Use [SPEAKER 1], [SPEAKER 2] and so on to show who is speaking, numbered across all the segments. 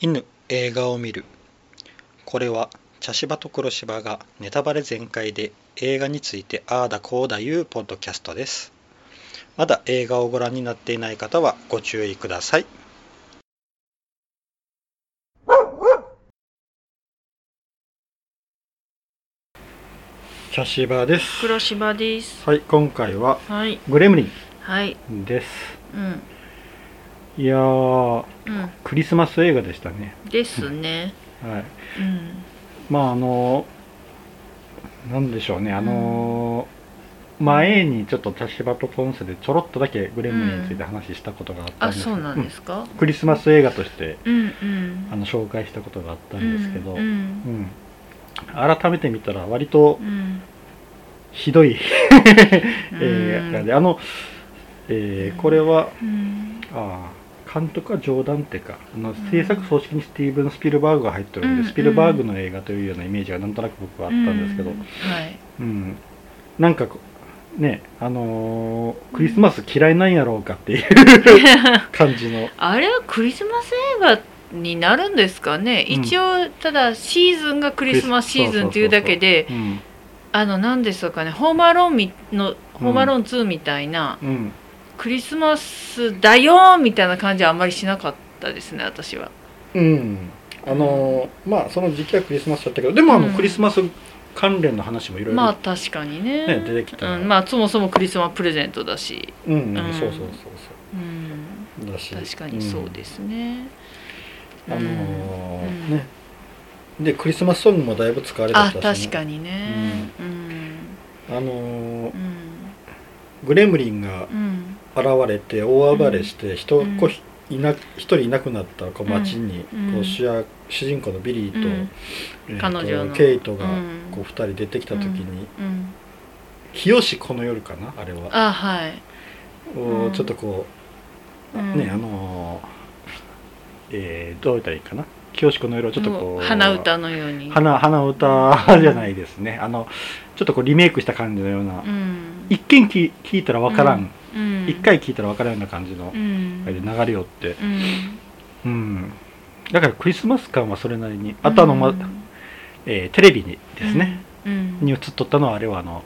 [SPEAKER 1] 犬映画を見るこれは茶芝と黒芝がネタバレ全開で映画についてああだこうだいうポッドキャストですまだ映画をご覧になっていない方はご注意ください茶芝です
[SPEAKER 2] 黒芝です。
[SPEAKER 1] はい今回は
[SPEAKER 2] はい。
[SPEAKER 1] グレムリ
[SPEAKER 2] はい。
[SPEAKER 1] ンです
[SPEAKER 2] うん。
[SPEAKER 1] いやー
[SPEAKER 2] う
[SPEAKER 1] クリスマス映画でしたね
[SPEAKER 2] ん。ですね。
[SPEAKER 1] はい
[SPEAKER 2] うん。
[SPEAKER 1] まああのなんでしょうねあの、前にちょっと茶芝とポンセでちょろっとだけグレムリンについて話したことがあったん
[SPEAKER 2] あ、
[SPEAKER 1] です
[SPEAKER 2] そうなんですか？
[SPEAKER 1] うんクリスマス映画として
[SPEAKER 2] うんうん。
[SPEAKER 1] あの紹介したことがあったんですけど、
[SPEAKER 2] う
[SPEAKER 1] うん
[SPEAKER 2] ん。
[SPEAKER 1] 改めて見たら割と
[SPEAKER 2] うん。
[SPEAKER 1] ひどい
[SPEAKER 2] うん
[SPEAKER 1] 映画で、あの、えーこれは
[SPEAKER 2] うん。
[SPEAKER 1] あー監督はジョーダンテかあの制作総指揮にスティーブン・スピルバーグが入ってるんで、
[SPEAKER 2] うん
[SPEAKER 1] スピルバーグの映画というようなイメージがなんとなく僕はあったんですけど、
[SPEAKER 2] うんはい。
[SPEAKER 1] うん、なんかこねあのークリスマス嫌いなんやろうかっていう 感じの。
[SPEAKER 2] あれはクリスマス映画になるんですかね？
[SPEAKER 1] うん。
[SPEAKER 2] 一応ただシーズンがクリスマスシーズンっていうだけで、
[SPEAKER 1] うん。
[SPEAKER 2] あの何ですかね？ホームアローンみのホームアローン2みたいな。
[SPEAKER 1] うん
[SPEAKER 2] クリスマスだよみたいな感じはあんまりしなかったですね私は。
[SPEAKER 1] うん。あのーまあその時期はクリスマスだったけどでもあの、
[SPEAKER 2] うん。
[SPEAKER 1] クリスマス関連の話もいろいろ
[SPEAKER 2] まあ確かにね。
[SPEAKER 1] ね出てきた
[SPEAKER 2] うん、まあそもそもクリスマスプレゼントだし、
[SPEAKER 1] うん、うん
[SPEAKER 2] うん。
[SPEAKER 1] そうそうそう
[SPEAKER 2] う。ん、
[SPEAKER 1] そうだし。
[SPEAKER 2] 確かにそうですね、
[SPEAKER 1] うん。あのー
[SPEAKER 2] うん。
[SPEAKER 1] ね。でクリスマスソングもだいぶ使われて
[SPEAKER 2] あ
[SPEAKER 1] たし、ね、
[SPEAKER 2] 確かにね。うん。
[SPEAKER 1] あのー
[SPEAKER 2] うん。
[SPEAKER 1] グレムリンが
[SPEAKER 2] うん
[SPEAKER 1] 現れて大暴れして人、
[SPEAKER 2] うん。
[SPEAKER 1] こういな一人いなくなったこう街に、
[SPEAKER 2] うん。
[SPEAKER 1] こう主役主人公のビリーと,、
[SPEAKER 2] うん。
[SPEAKER 1] えーと
[SPEAKER 2] 彼女の。
[SPEAKER 1] ケイトが
[SPEAKER 2] うん。
[SPEAKER 1] こう二人出てきた時に
[SPEAKER 2] うん「
[SPEAKER 1] 日吉この夜」かなあれは。
[SPEAKER 2] あはい、
[SPEAKER 1] お
[SPEAKER 2] うん。
[SPEAKER 1] ちょっとこう、
[SPEAKER 2] うん。
[SPEAKER 1] ねあのーえーどう言ったらいいかな「日吉この夜」をちょっとこう
[SPEAKER 2] もう鼻歌のように。
[SPEAKER 1] 花花歌じゃないですね。あのちょっとこうリメイクした感じのような、
[SPEAKER 2] うん。
[SPEAKER 1] 一見き聞いたらわからん一回聞いたらわからんような感じの
[SPEAKER 2] う、ん。
[SPEAKER 1] 流れよって。
[SPEAKER 2] うん。
[SPEAKER 1] うん。だからクリスマス感はそれなりにあとあの、ま
[SPEAKER 2] うん
[SPEAKER 1] えーテレビにですね、
[SPEAKER 2] うん。
[SPEAKER 1] に映っとったのはあれはあの、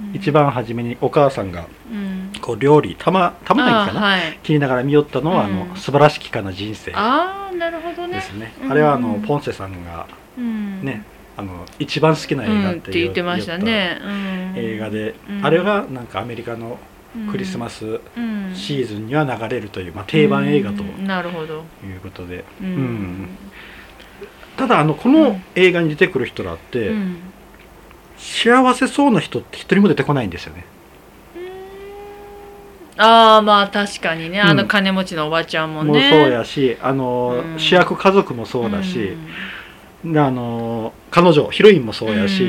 [SPEAKER 2] うん。
[SPEAKER 1] 一番初めにお母さんが
[SPEAKER 2] うん。
[SPEAKER 1] こう料理玉玉ねぎかな、
[SPEAKER 2] あはい。
[SPEAKER 1] 切りながら見よったのは、あ
[SPEAKER 2] うん。
[SPEAKER 1] の素晴らしきかな人生
[SPEAKER 2] ああなるほどね。
[SPEAKER 1] ですね。
[SPEAKER 2] うん。
[SPEAKER 1] あれはあのポンセさんが
[SPEAKER 2] うん。
[SPEAKER 1] ね、あの一番好きな映画って
[SPEAKER 2] て言ってましたね。
[SPEAKER 1] 映画で、
[SPEAKER 2] うん。
[SPEAKER 1] あれがなんかアメリカのクリスマ
[SPEAKER 2] ス
[SPEAKER 1] スシーズンには流れるという、まあ、定番映画という
[SPEAKER 2] なるほど。
[SPEAKER 1] ことで、
[SPEAKER 2] う
[SPEAKER 1] うん。ただあのこの映画に出てくる人らって、
[SPEAKER 2] うん。
[SPEAKER 1] 幸せそうな人って一人も出てこないんですよね。
[SPEAKER 2] ああまあ確かにね。あ
[SPEAKER 1] うん。
[SPEAKER 2] の金持ちのおばちゃんも
[SPEAKER 1] もう
[SPEAKER 2] ね
[SPEAKER 1] そうやしあの、
[SPEAKER 2] うん。
[SPEAKER 1] 主役家族もそうだし
[SPEAKER 2] う、ん。
[SPEAKER 1] であの彼女ヒロインもそうやし、
[SPEAKER 2] う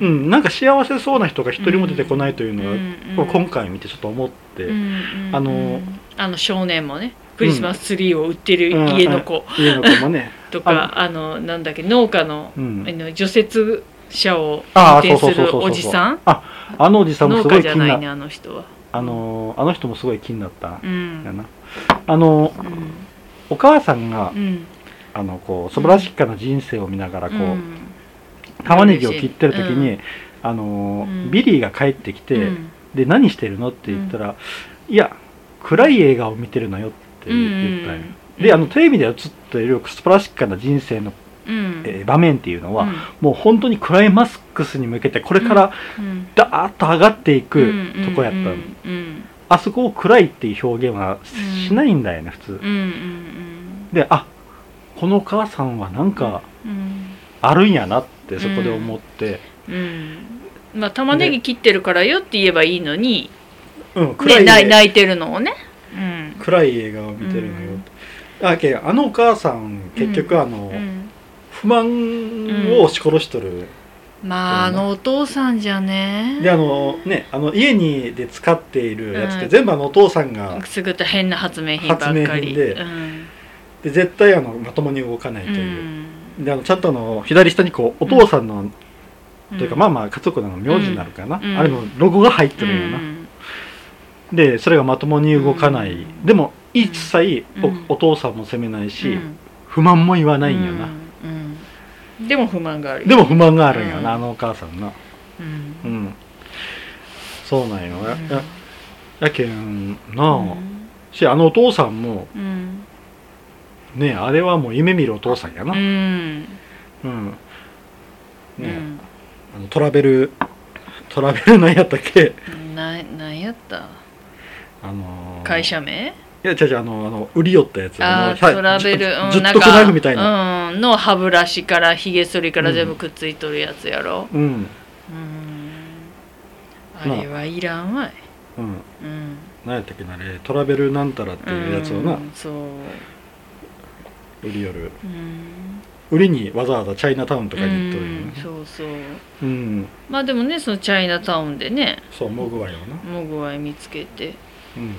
[SPEAKER 1] うん。んなんか幸せそうな人が一人も出てこないというのが、
[SPEAKER 2] うん
[SPEAKER 1] 今回見てちょっと思って、
[SPEAKER 2] うん
[SPEAKER 1] あの
[SPEAKER 2] あの少年もねクリスマスツリーを売ってる
[SPEAKER 1] うん。
[SPEAKER 2] 家の子。
[SPEAKER 1] 家の子もね。
[SPEAKER 2] とかあのなんだっけ農家のの除雪車を
[SPEAKER 1] あ
[SPEAKER 2] 運転するおじさん？
[SPEAKER 1] ああのおじさんも
[SPEAKER 2] 農
[SPEAKER 1] すごい気になっ
[SPEAKER 2] 家じゃないねあの人は。
[SPEAKER 1] あのあの人もすごい気になった。
[SPEAKER 2] うん。
[SPEAKER 1] やな。あの
[SPEAKER 2] うん。
[SPEAKER 1] お母さんが、
[SPEAKER 2] うん。
[SPEAKER 1] あのこう素晴らしきかな人生を見ながらこう、
[SPEAKER 2] うん
[SPEAKER 1] 玉ねぎを切ってる時に、
[SPEAKER 2] うん。
[SPEAKER 1] あの
[SPEAKER 2] うん。
[SPEAKER 1] ビリーが帰ってきて、
[SPEAKER 2] うん。
[SPEAKER 1] で何してるのって言ったら、いや暗い映画を見てるのよって言ったんよ、
[SPEAKER 2] うん
[SPEAKER 1] であのテレビで映っている素晴らしきかな人生の、
[SPEAKER 2] うん。
[SPEAKER 1] えー場面っていうのは、
[SPEAKER 2] うん。
[SPEAKER 1] もう本当にクライマックスに向けてこれから
[SPEAKER 2] うん。
[SPEAKER 1] ダーッと上がっていく
[SPEAKER 2] うん
[SPEAKER 1] とこやったの、
[SPEAKER 2] うん。うん
[SPEAKER 1] あそこを暗いっていう表現はしないんだよね普通、であこのお母さんはなんか
[SPEAKER 2] うん。
[SPEAKER 1] あるんやなってそこで思って、
[SPEAKER 2] うん。まあ玉ねぎ切ってるからよって言えばいいのに
[SPEAKER 1] うん暗
[SPEAKER 2] ね
[SPEAKER 1] い映
[SPEAKER 2] 泣いてるのをね。うん。
[SPEAKER 1] 暗い映画を見てるのよ、だけどあのお母さん結局あの、
[SPEAKER 2] うん。
[SPEAKER 1] 不満を押し殺しとる、
[SPEAKER 2] まああのお父さんじゃね。
[SPEAKER 1] であのねあの家にで使っているやつって
[SPEAKER 2] うん。
[SPEAKER 1] 全部あのお父さんが、
[SPEAKER 2] くすぐった変な発明品ばっかり。
[SPEAKER 1] 発明品で。
[SPEAKER 2] うん。
[SPEAKER 1] で絶対あのまともに動かないと
[SPEAKER 2] う。
[SPEAKER 1] いう、
[SPEAKER 2] ん
[SPEAKER 1] であのちゃんとあの左下にこうお父さんの、というかまあ
[SPEAKER 2] あ
[SPEAKER 1] まあ家族の名字になるかな、
[SPEAKER 2] うん。
[SPEAKER 1] あれのロゴが入ってるよな、でそれがまともに動かない、でも一切お,、
[SPEAKER 2] うん。
[SPEAKER 1] お父さんも責めないし、不満も言わないんよな、
[SPEAKER 2] でも不満があるよ。
[SPEAKER 1] でも不満があるんよな、
[SPEAKER 2] うん。
[SPEAKER 1] あのお母さんな
[SPEAKER 2] うん。
[SPEAKER 1] うん。そうなんよ。や,
[SPEAKER 2] うん。
[SPEAKER 1] や、やけんなあ、
[SPEAKER 2] うん。
[SPEAKER 1] しあのお父さんも
[SPEAKER 2] うん
[SPEAKER 1] ねあれはもう夢見るお父さんやな。
[SPEAKER 2] うん。
[SPEAKER 1] うん、ね、
[SPEAKER 2] うん。
[SPEAKER 1] あのトラベルトラベルなんやったっけ？
[SPEAKER 2] ななんやった？
[SPEAKER 1] あのー。
[SPEAKER 2] 会社名？
[SPEAKER 1] いや違う違うあのあの売り寄ったやつ。
[SPEAKER 2] あ
[SPEAKER 1] の
[SPEAKER 2] ートラベル
[SPEAKER 1] じゅ
[SPEAKER 2] うん
[SPEAKER 1] 十徳ナイフみたいな。
[SPEAKER 2] なんかうんの歯ブラシからひげ剃りから全部くっついとるやつやろ？
[SPEAKER 1] うん。
[SPEAKER 2] うん。あ。れはいらんわい。
[SPEAKER 1] うん。
[SPEAKER 2] うん。
[SPEAKER 1] 何やったっけなあれトラベルなんたらっていうやつをな、
[SPEAKER 2] うんそう
[SPEAKER 1] 売り寄る。
[SPEAKER 2] うん。
[SPEAKER 1] 売りにわざわざチャイナタウンとかに行っとるよ
[SPEAKER 2] うん
[SPEAKER 1] ね
[SPEAKER 2] そうそう。
[SPEAKER 1] うん。
[SPEAKER 2] まあでもねそのチャイナタウンでね
[SPEAKER 1] そうモグワイをな。
[SPEAKER 2] モグワイ見つけて。
[SPEAKER 1] うん。
[SPEAKER 2] うん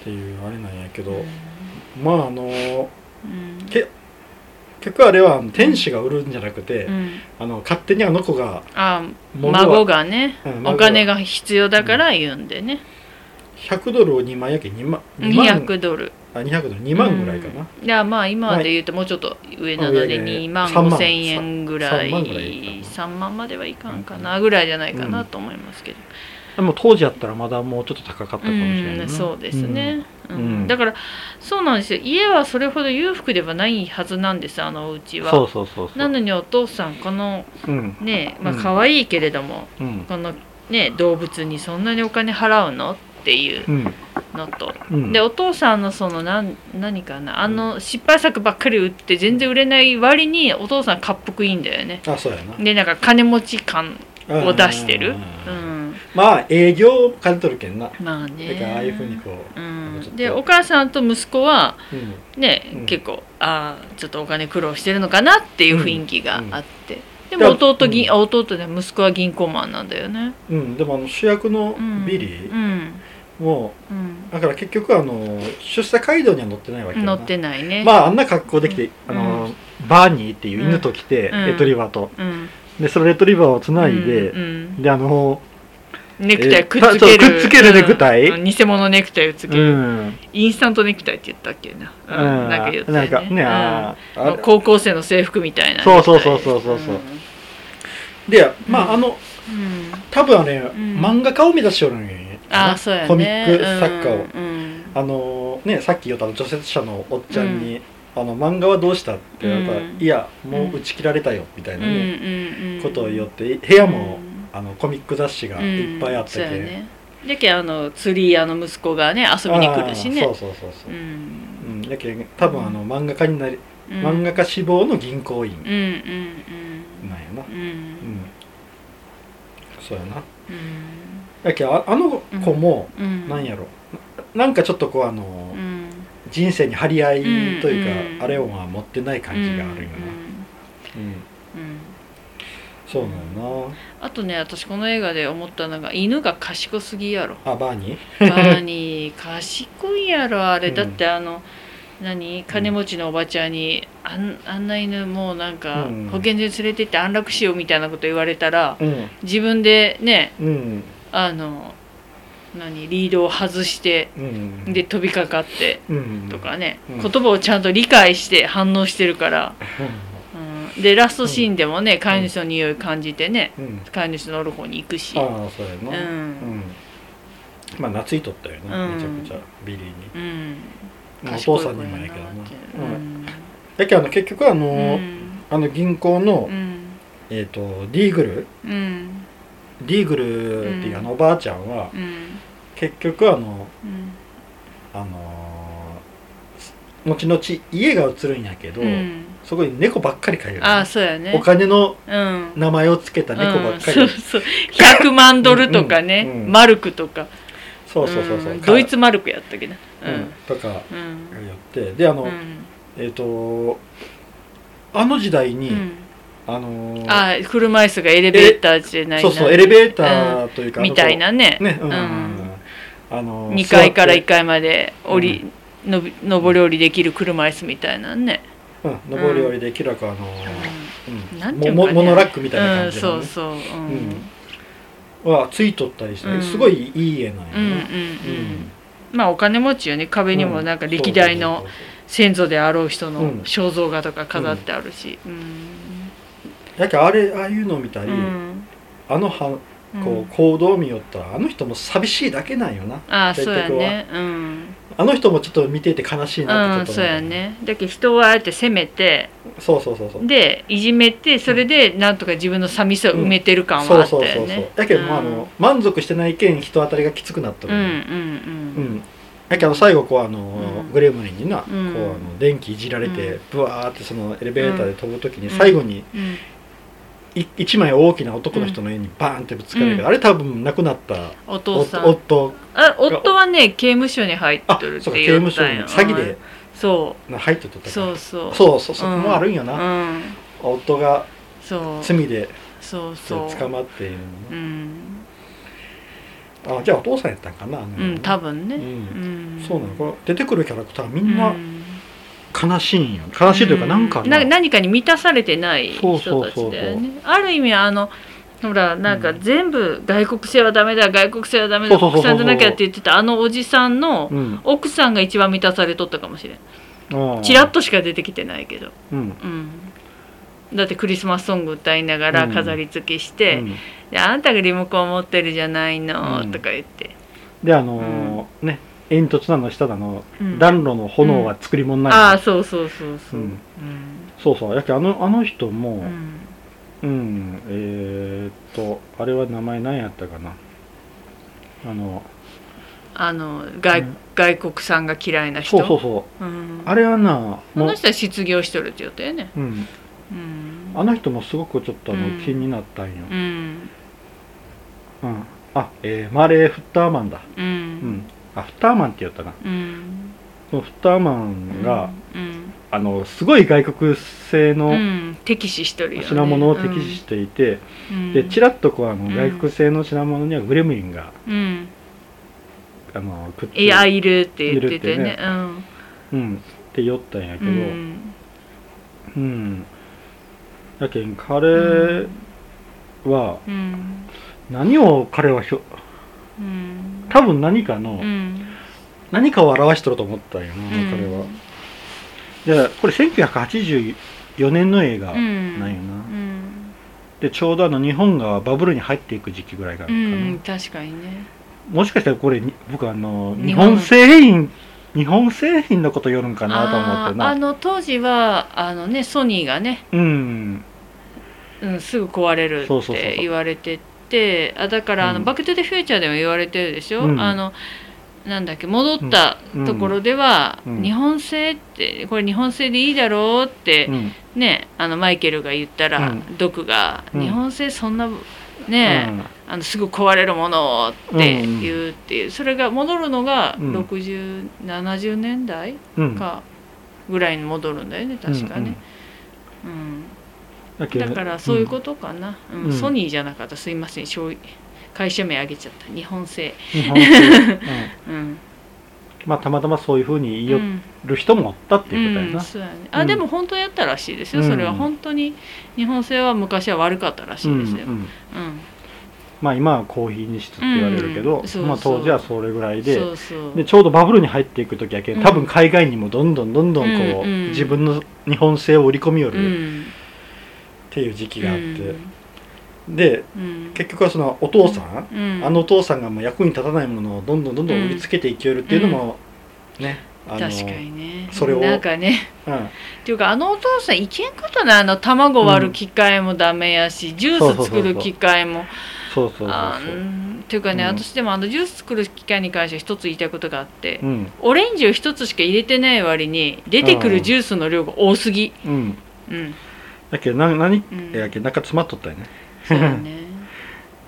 [SPEAKER 1] っていうあれなんやけど、
[SPEAKER 2] うん。
[SPEAKER 1] まああの
[SPEAKER 2] うん。
[SPEAKER 1] け結局あれは天使が売るんじゃなくて、
[SPEAKER 2] うん。
[SPEAKER 1] あの勝手にあの子が
[SPEAKER 2] あ孫がね
[SPEAKER 1] うん
[SPEAKER 2] お金が必要だから言うんでね
[SPEAKER 1] 100ドルを2万やけ2万2万
[SPEAKER 2] 200ドル。
[SPEAKER 1] あ200ドル2万ぐらいかな、
[SPEAKER 2] うん。いやまあ今で言うともうちょっと上なので
[SPEAKER 1] 上で
[SPEAKER 2] 2万
[SPEAKER 1] 3万
[SPEAKER 2] 5千円ぐらい。
[SPEAKER 1] 3万ぐらいいいか
[SPEAKER 2] 3万まではいかんかなぐらいじゃないかなと思いますけど。
[SPEAKER 1] でも当時やったらまだもうちょっと高かったかもしれないな、
[SPEAKER 2] うんそうですね、うん。
[SPEAKER 1] うん。
[SPEAKER 2] だからそうなんですよ。家はそれほど裕福ではないはずなんですあのお家は。
[SPEAKER 1] そうそうそうそう。
[SPEAKER 2] なのにお父さんこの
[SPEAKER 1] うん。
[SPEAKER 2] ねまあ
[SPEAKER 1] うん。
[SPEAKER 2] 可愛いけれども、
[SPEAKER 1] うん。
[SPEAKER 2] このね動物にそんなにお金払うのっていう
[SPEAKER 1] うん。
[SPEAKER 2] のと、
[SPEAKER 1] うん。
[SPEAKER 2] でお父さんのそのなん何かなあの失敗作ばっかり売って全然売れない割にお父さんかっいいんだよね。
[SPEAKER 1] あそうやな。
[SPEAKER 2] でなんか金持ち感を出してる。
[SPEAKER 1] う
[SPEAKER 2] うん。ん
[SPEAKER 1] まあ営業金取るけんな。
[SPEAKER 2] まあね。
[SPEAKER 1] ああいうふうにこう、
[SPEAKER 2] うん。でお母さんと息子は
[SPEAKER 1] うん。
[SPEAKER 2] ね、
[SPEAKER 1] うん。
[SPEAKER 2] 結構ああちょっとお金苦労してるのかなっていう雰囲気があって、でも弟銀、
[SPEAKER 1] うん。
[SPEAKER 2] あ弟で息子は銀行マンなんだよね、
[SPEAKER 1] うん、でもあの主役の
[SPEAKER 2] うん、
[SPEAKER 1] ビリー
[SPEAKER 2] うん
[SPEAKER 1] も、
[SPEAKER 2] うん。
[SPEAKER 1] だから結局あの出世街道には乗ってないわけ
[SPEAKER 2] 乗ってないね。
[SPEAKER 1] まああんな格好できて、あのバーニーっていう犬と来て、
[SPEAKER 2] うん。
[SPEAKER 1] レトリバーと。
[SPEAKER 2] うん。
[SPEAKER 1] でそのレトリバーをつないで、
[SPEAKER 2] うんうん。
[SPEAKER 1] であの
[SPEAKER 2] ネクタイくっつ
[SPEAKER 1] えー
[SPEAKER 2] ける、
[SPEAKER 1] そうくっつけるネクタイ。
[SPEAKER 2] うん。偽物ネクタイをつけ
[SPEAKER 1] う
[SPEAKER 2] る、
[SPEAKER 1] ん、
[SPEAKER 2] インスタントネクタイって言ったっけな、うん。
[SPEAKER 1] うん。
[SPEAKER 2] なんか言ったよね。
[SPEAKER 1] なんかね、あーあ
[SPEAKER 2] うん高校生の制服みたいな。
[SPEAKER 1] そうそうそうそうそうそう。でまああの
[SPEAKER 2] うん。
[SPEAKER 1] 多分あれ、
[SPEAKER 2] ん。
[SPEAKER 1] 漫画家を目指しておるんや
[SPEAKER 2] ああそうやね。
[SPEAKER 1] コミック作家を、
[SPEAKER 2] うん
[SPEAKER 1] あのねさっき言った除雪車のおっちゃんに、あの漫画はどうしたって言われたら、
[SPEAKER 2] うん。
[SPEAKER 1] いやもう打ち切られたよみたいな
[SPEAKER 2] うんうん
[SPEAKER 1] ね、
[SPEAKER 2] うんうん。
[SPEAKER 1] ことを言って部屋も、
[SPEAKER 2] うん。
[SPEAKER 1] あのコミック雑誌がいっぱいあったけ、
[SPEAKER 2] うんね。でけあの釣り屋の息子がね遊びに来るしね。
[SPEAKER 1] そうそうそうそう。う、
[SPEAKER 2] ん。
[SPEAKER 1] うん、だけど多分あの漫画家になり、
[SPEAKER 2] うん。
[SPEAKER 1] 漫画家志望の銀行員。
[SPEAKER 2] うんうん
[SPEAKER 1] なんやな。
[SPEAKER 2] うん。う
[SPEAKER 1] うんん、そうやな。
[SPEAKER 2] うん
[SPEAKER 1] だけどああの子も、
[SPEAKER 2] うん。
[SPEAKER 1] なんやろ。ななんかちょっとこうあの、
[SPEAKER 2] うん。
[SPEAKER 1] 人生に張り合いというか、
[SPEAKER 2] うん。
[SPEAKER 1] あれをは持ってない感じがあるよな、うん。そうなんや
[SPEAKER 2] あとね私この映画で思ったのが犬が賢すぎやろ。
[SPEAKER 1] なあバーニ
[SPEAKER 2] バーニー。賢いやろあれ、
[SPEAKER 1] うん。
[SPEAKER 2] だってあの何？金持ちのおばちゃんにあんあんな犬もうなんか
[SPEAKER 1] うん。
[SPEAKER 2] 保健所に連れてって安楽しようみたいなこと言われたら
[SPEAKER 1] うん。
[SPEAKER 2] 自分でね
[SPEAKER 1] うん
[SPEAKER 2] あの何リードを外して
[SPEAKER 1] うん
[SPEAKER 2] で飛びかかって
[SPEAKER 1] うん
[SPEAKER 2] とかね、
[SPEAKER 1] うん。
[SPEAKER 2] 言葉をちゃんと理解して反応してるから、うん、でラストシーンでもね飼い主の匂い感じてね飼い主のおる方に行くし、
[SPEAKER 1] ああそうやな。
[SPEAKER 2] うん。
[SPEAKER 1] うん。まあ懐いとったよな、
[SPEAKER 2] うん。
[SPEAKER 1] めちゃくちゃビリーに。
[SPEAKER 2] うん、
[SPEAKER 1] まあお父さんにもやけどな、うん。だけどあの結局あの、
[SPEAKER 2] うん。
[SPEAKER 1] あの銀行の、
[SPEAKER 2] うん。
[SPEAKER 1] えっ、とディーグル
[SPEAKER 2] うん
[SPEAKER 1] ディーグルっていうあのおばあちゃんは、
[SPEAKER 2] うん。
[SPEAKER 1] 結局あの
[SPEAKER 2] うん。
[SPEAKER 1] あのー後々家が移るんやけど、
[SPEAKER 2] うん。
[SPEAKER 1] そこに猫ばっかり飼える。
[SPEAKER 2] ああそうやね。
[SPEAKER 1] お金の
[SPEAKER 2] うん。
[SPEAKER 1] 名前をつけた猫ばっかり、
[SPEAKER 2] うんそう。そう。100万ドルとかね、
[SPEAKER 1] うんうん
[SPEAKER 2] マルクとか。
[SPEAKER 1] そうそうそうそう、
[SPEAKER 2] ん。ドイツマルクやったっけな。
[SPEAKER 1] うん、とかや
[SPEAKER 2] うん。
[SPEAKER 1] って。であの、
[SPEAKER 2] うん。
[SPEAKER 1] えっ、とあの時代に、
[SPEAKER 2] うん
[SPEAKER 1] あのー
[SPEAKER 2] ああ車椅子がエレベーターじゃない
[SPEAKER 1] そうそうエレベーターというか、あの
[SPEAKER 2] みたいなね。
[SPEAKER 1] ねうん、
[SPEAKER 2] うん
[SPEAKER 1] あのー
[SPEAKER 2] 2階から1
[SPEAKER 1] 座って。
[SPEAKER 2] 階まで降り、のび上り下りできる車椅子みたいなね、
[SPEAKER 1] うん、上り下りできるかあのー
[SPEAKER 2] う
[SPEAKER 1] うん。
[SPEAKER 2] ね。
[SPEAKER 1] モモノラックみたいな
[SPEAKER 2] うん
[SPEAKER 1] 感じのね。
[SPEAKER 2] そうそう。うん。
[SPEAKER 1] うんはついとったりして、
[SPEAKER 2] うん。
[SPEAKER 1] すごいいい家なんやな、
[SPEAKER 2] うんうんうん。まあお金持ちよね。壁にもなんか歴代の先祖であろう人の
[SPEAKER 1] うん。
[SPEAKER 2] 肖像画とか飾ってあるし。うん
[SPEAKER 1] やけあれああいうのを見たり、
[SPEAKER 2] うん。
[SPEAKER 1] あのは
[SPEAKER 2] うん。
[SPEAKER 1] こう行動を見よったらあの人も寂しいだけなんよな。
[SPEAKER 2] ああそうやね。うん。
[SPEAKER 1] あの人もちょっと見ていて悲しいなってちょっと思
[SPEAKER 2] うんそうやね。だけど人はあえて責めて
[SPEAKER 1] そうそうそうそう。
[SPEAKER 2] でいじめてそれでなんとか自分の寂しさを埋めてる感はあった
[SPEAKER 1] そうそうそうそう
[SPEAKER 2] よね
[SPEAKER 1] だけど、まあ、あの満足してないけん人当たりがきつくなったのう
[SPEAKER 2] うんうんうん。
[SPEAKER 1] ん。だけど最後こうあの、
[SPEAKER 2] うん。
[SPEAKER 1] グレムリンにな、
[SPEAKER 2] ん。
[SPEAKER 1] こうあの電気いじられて、
[SPEAKER 2] うん。
[SPEAKER 1] ブワーってそのエレベーターで飛ぶ時に
[SPEAKER 2] うん。
[SPEAKER 1] 最後に
[SPEAKER 2] うん。
[SPEAKER 1] い一枚大きな男の人の絵にバーンってぶつかるけど、
[SPEAKER 2] うん。
[SPEAKER 1] あれ多分亡くなった
[SPEAKER 2] お父さん。
[SPEAKER 1] 夫夫。
[SPEAKER 2] あ夫はね刑務所に入っ
[SPEAKER 1] あ
[SPEAKER 2] てるって
[SPEAKER 1] そうか刑
[SPEAKER 2] 言
[SPEAKER 1] 務所に詐欺で入ってとった
[SPEAKER 2] そうそう。
[SPEAKER 1] そうそうそこ
[SPEAKER 2] うん。
[SPEAKER 1] もあるんよ
[SPEAKER 2] う
[SPEAKER 1] な、
[SPEAKER 2] ん。
[SPEAKER 1] 夫が罪で
[SPEAKER 2] そうそう。
[SPEAKER 1] 捕まっているの。
[SPEAKER 2] うん。
[SPEAKER 1] あじゃあお父さんやったんかなあの
[SPEAKER 2] うん多分ね。
[SPEAKER 1] う
[SPEAKER 2] うん。ん
[SPEAKER 1] そうなの。これ出てくるキャラクターみ
[SPEAKER 2] うん。
[SPEAKER 1] な悲しいんよ悲しいというかなんかな、
[SPEAKER 2] 何かに満たされてない人たちだよね。ある意味あのほらなんか全部外国製はダメだ外国製はダメだ国産じゃなきゃって言ってたあのおじさんの
[SPEAKER 1] うん。
[SPEAKER 2] 奥さんが一番満たされとったかもしれん。
[SPEAKER 1] ああ。
[SPEAKER 2] チラッとしか出てきてないけど。
[SPEAKER 1] うん。
[SPEAKER 2] うん。だってクリスマスソング歌いながら
[SPEAKER 1] うん。
[SPEAKER 2] 飾り付けして
[SPEAKER 1] うん「
[SPEAKER 2] であんたがリモコン持ってるじゃないの」
[SPEAKER 1] うん。
[SPEAKER 2] とか言って、
[SPEAKER 1] であのーね煙突なの下だの、
[SPEAKER 2] うん。
[SPEAKER 1] 暖炉の炎は作り物ない、
[SPEAKER 2] ああそうそうそうそう
[SPEAKER 1] う。
[SPEAKER 2] うん。ん。
[SPEAKER 1] そうそう。やけあのあの人も
[SPEAKER 2] うん。
[SPEAKER 1] うん、えー、っとあれは名前何やったかな。あの
[SPEAKER 2] あの外,、
[SPEAKER 1] うん。
[SPEAKER 2] 外国産が嫌いな人？
[SPEAKER 1] そうそうそう。
[SPEAKER 2] うん、
[SPEAKER 1] あれはなもう、
[SPEAKER 2] この人は失業しとるって言ったよね。
[SPEAKER 1] うん、
[SPEAKER 2] うん。
[SPEAKER 1] あの人もすごくちょっとあの、
[SPEAKER 2] うん。
[SPEAKER 1] 気になったんよ、
[SPEAKER 2] うん。
[SPEAKER 1] うん、あ、えーマレー・フッターマンだ。
[SPEAKER 2] う
[SPEAKER 1] うんんあフッターマンって言ったな。
[SPEAKER 2] うん。
[SPEAKER 1] そのフッターマンが、
[SPEAKER 2] うん。
[SPEAKER 1] あのすごい外国製
[SPEAKER 2] う
[SPEAKER 1] の
[SPEAKER 2] ん。敵視しとる
[SPEAKER 1] 品物を敵視していて、
[SPEAKER 2] うん。
[SPEAKER 1] でちらっとこうあの
[SPEAKER 2] うん
[SPEAKER 1] 外国製の品物にはグレムリンが、
[SPEAKER 2] うん。
[SPEAKER 1] あのくっつ
[SPEAKER 2] いやいるって言っててね。
[SPEAKER 1] ってうん。って言ったんやけ
[SPEAKER 2] う
[SPEAKER 1] ど
[SPEAKER 2] ん。
[SPEAKER 1] うん、やけん彼は
[SPEAKER 2] うん。
[SPEAKER 1] 何を彼はひょ
[SPEAKER 2] うん
[SPEAKER 1] 多分何かの、
[SPEAKER 2] うん。
[SPEAKER 1] 何かを表しとると思ったんやな、
[SPEAKER 2] うん。
[SPEAKER 1] 彼は。でこれ1984年の映画
[SPEAKER 2] う
[SPEAKER 1] なんよな、でちょうどあの日本がバブルに入っていく時期ぐらいがあ
[SPEAKER 2] う
[SPEAKER 1] るかな、
[SPEAKER 2] ん確かにね。
[SPEAKER 1] もしかしたらこれに僕あの
[SPEAKER 2] 日本
[SPEAKER 1] 製品日本製品のこと言るんかなと思って
[SPEAKER 2] あーあ
[SPEAKER 1] な
[SPEAKER 2] の当時はあのねソニーがね、
[SPEAKER 1] うん。
[SPEAKER 2] うん、すぐ壊れるって言われててあだからあの、
[SPEAKER 1] うん。
[SPEAKER 2] バック・トゥ・ザ・フューチャーでも言われてるでしょ、
[SPEAKER 1] うん。
[SPEAKER 2] あのなんだっけ戻ったところでは、
[SPEAKER 1] うん。
[SPEAKER 2] 日本製ってこれ日本製でいいだろうって、
[SPEAKER 1] うん。
[SPEAKER 2] ねあのマイケルが言ったら、
[SPEAKER 1] うん。
[SPEAKER 2] ドクが、
[SPEAKER 1] うん。
[SPEAKER 2] 日本製そんなね、あのすぐ壊れるものって言うっていう、それが戻るのが
[SPEAKER 1] うん。
[SPEAKER 2] 6070年代
[SPEAKER 1] うん。
[SPEAKER 2] かぐらいに戻るんだよね確かね、うん
[SPEAKER 1] だ
[SPEAKER 2] からそういうことかな、うん。
[SPEAKER 1] うん。
[SPEAKER 2] ソニーじゃなかった。すいません。会社名あげちゃった。日本製。
[SPEAKER 1] 日本製、うん。
[SPEAKER 2] うん。
[SPEAKER 1] まあたまたまそういうふうに言いよ
[SPEAKER 2] うん
[SPEAKER 1] る人もおったっていうことやな、
[SPEAKER 2] うん。そうやね。あ、
[SPEAKER 1] うん。
[SPEAKER 2] でも本当やったらしいですよ、
[SPEAKER 1] うん。
[SPEAKER 2] それは本当に日本製は昔は悪かったらしいですよ、
[SPEAKER 1] うんまあ今はコーヒーに質って言われるけど、まあ当時はそれぐらいででちょうどバブルに入っていく時やけん多分海外にもどんどんどんどんこう、自分の日本製を売り込みよ
[SPEAKER 2] う
[SPEAKER 1] るっ
[SPEAKER 2] ん
[SPEAKER 1] ていう時期があって、
[SPEAKER 2] うん。
[SPEAKER 1] で
[SPEAKER 2] うん。
[SPEAKER 1] 結局はそのお父さん、
[SPEAKER 2] うん。
[SPEAKER 1] あのお父さんがもう役に立たないものをどんどんどんどん売りつけていけるっていうのも、ね
[SPEAKER 2] 確かにね。
[SPEAKER 1] それを。
[SPEAKER 2] なんかね。
[SPEAKER 1] うん。
[SPEAKER 2] っていうかあのお父さんいけんことないあの卵割る機械もダメやし、ジュース作る機械も。
[SPEAKER 1] そうそうそう
[SPEAKER 2] っていうかね、
[SPEAKER 1] うん。
[SPEAKER 2] 私でもあのジュース作る機械に関して一つ言いたいことがあって、
[SPEAKER 1] うん。
[SPEAKER 2] オレンジを一つしか入れてない割に出てくるジュースの量が多すぎ。
[SPEAKER 1] うん。
[SPEAKER 2] うん
[SPEAKER 1] だけどな何
[SPEAKER 2] うん。
[SPEAKER 1] やけん中詰まっとったよね。
[SPEAKER 2] そうだね。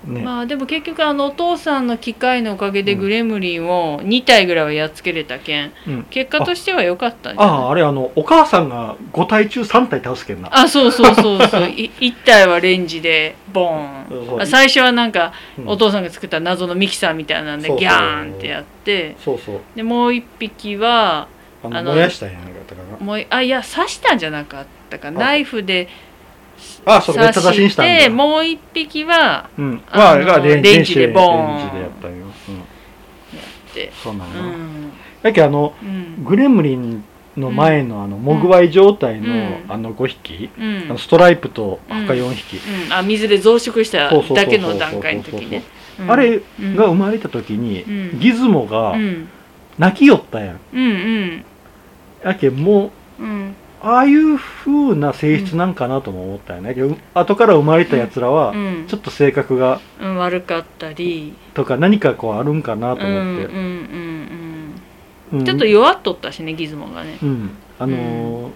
[SPEAKER 1] ね、
[SPEAKER 2] まあでも結局あのお父さんの機械のおかげで
[SPEAKER 1] うん。
[SPEAKER 2] グレムリンを2体ぐらいはやっつけれたけん。
[SPEAKER 1] うん、
[SPEAKER 2] 結果としては良かったんじゃない？
[SPEAKER 1] あああれあのお母さんが5体中3体倒すけんな。
[SPEAKER 2] あそうそうそうそう。い1体はレンジでボーン。あ最初はなんか
[SPEAKER 1] うん。
[SPEAKER 2] お父さんが作った謎のミキサーみたいなんでギャーンってやって。
[SPEAKER 1] そうそう。
[SPEAKER 2] でもう1匹は
[SPEAKER 1] あの
[SPEAKER 2] あの
[SPEAKER 1] 燃やしたんやなかったかな。
[SPEAKER 2] もうあいや刺したんじゃなかったかナイフで
[SPEAKER 1] あそれめっちゃしたん
[SPEAKER 2] もう1匹は
[SPEAKER 1] うん。
[SPEAKER 2] あの
[SPEAKER 1] はがレン
[SPEAKER 2] でボーン
[SPEAKER 1] レンジでやったんよ、うん、
[SPEAKER 2] って。
[SPEAKER 1] そうなの、
[SPEAKER 2] うん。
[SPEAKER 1] だけどあの
[SPEAKER 2] うん。
[SPEAKER 1] グレムリンの前のあのモグワイ状態の
[SPEAKER 2] うん。
[SPEAKER 1] あの5匹、
[SPEAKER 2] うん。
[SPEAKER 1] あのストライプと他4匹、
[SPEAKER 2] うん、あ水で増殖しただけの段階の時ね。うん。
[SPEAKER 1] あれ
[SPEAKER 2] うん
[SPEAKER 1] が生まれた時に、
[SPEAKER 2] うん。
[SPEAKER 1] ギズモが
[SPEAKER 2] うん。
[SPEAKER 1] 泣きよったやん。
[SPEAKER 2] うんうん。
[SPEAKER 1] やけんもう
[SPEAKER 2] うん
[SPEAKER 1] ああいう風な性質なんかなとも思ったよね、けど後から生まれたやつらは、
[SPEAKER 2] うん。
[SPEAKER 1] ちょっと性格が
[SPEAKER 2] うん悪かったり。
[SPEAKER 1] とか何かこうあるんかなと
[SPEAKER 2] うんうん
[SPEAKER 1] 思って、
[SPEAKER 2] うん
[SPEAKER 1] うん。
[SPEAKER 2] うん。ちょっと弱っとったしねギズモがね。
[SPEAKER 1] うん。あのー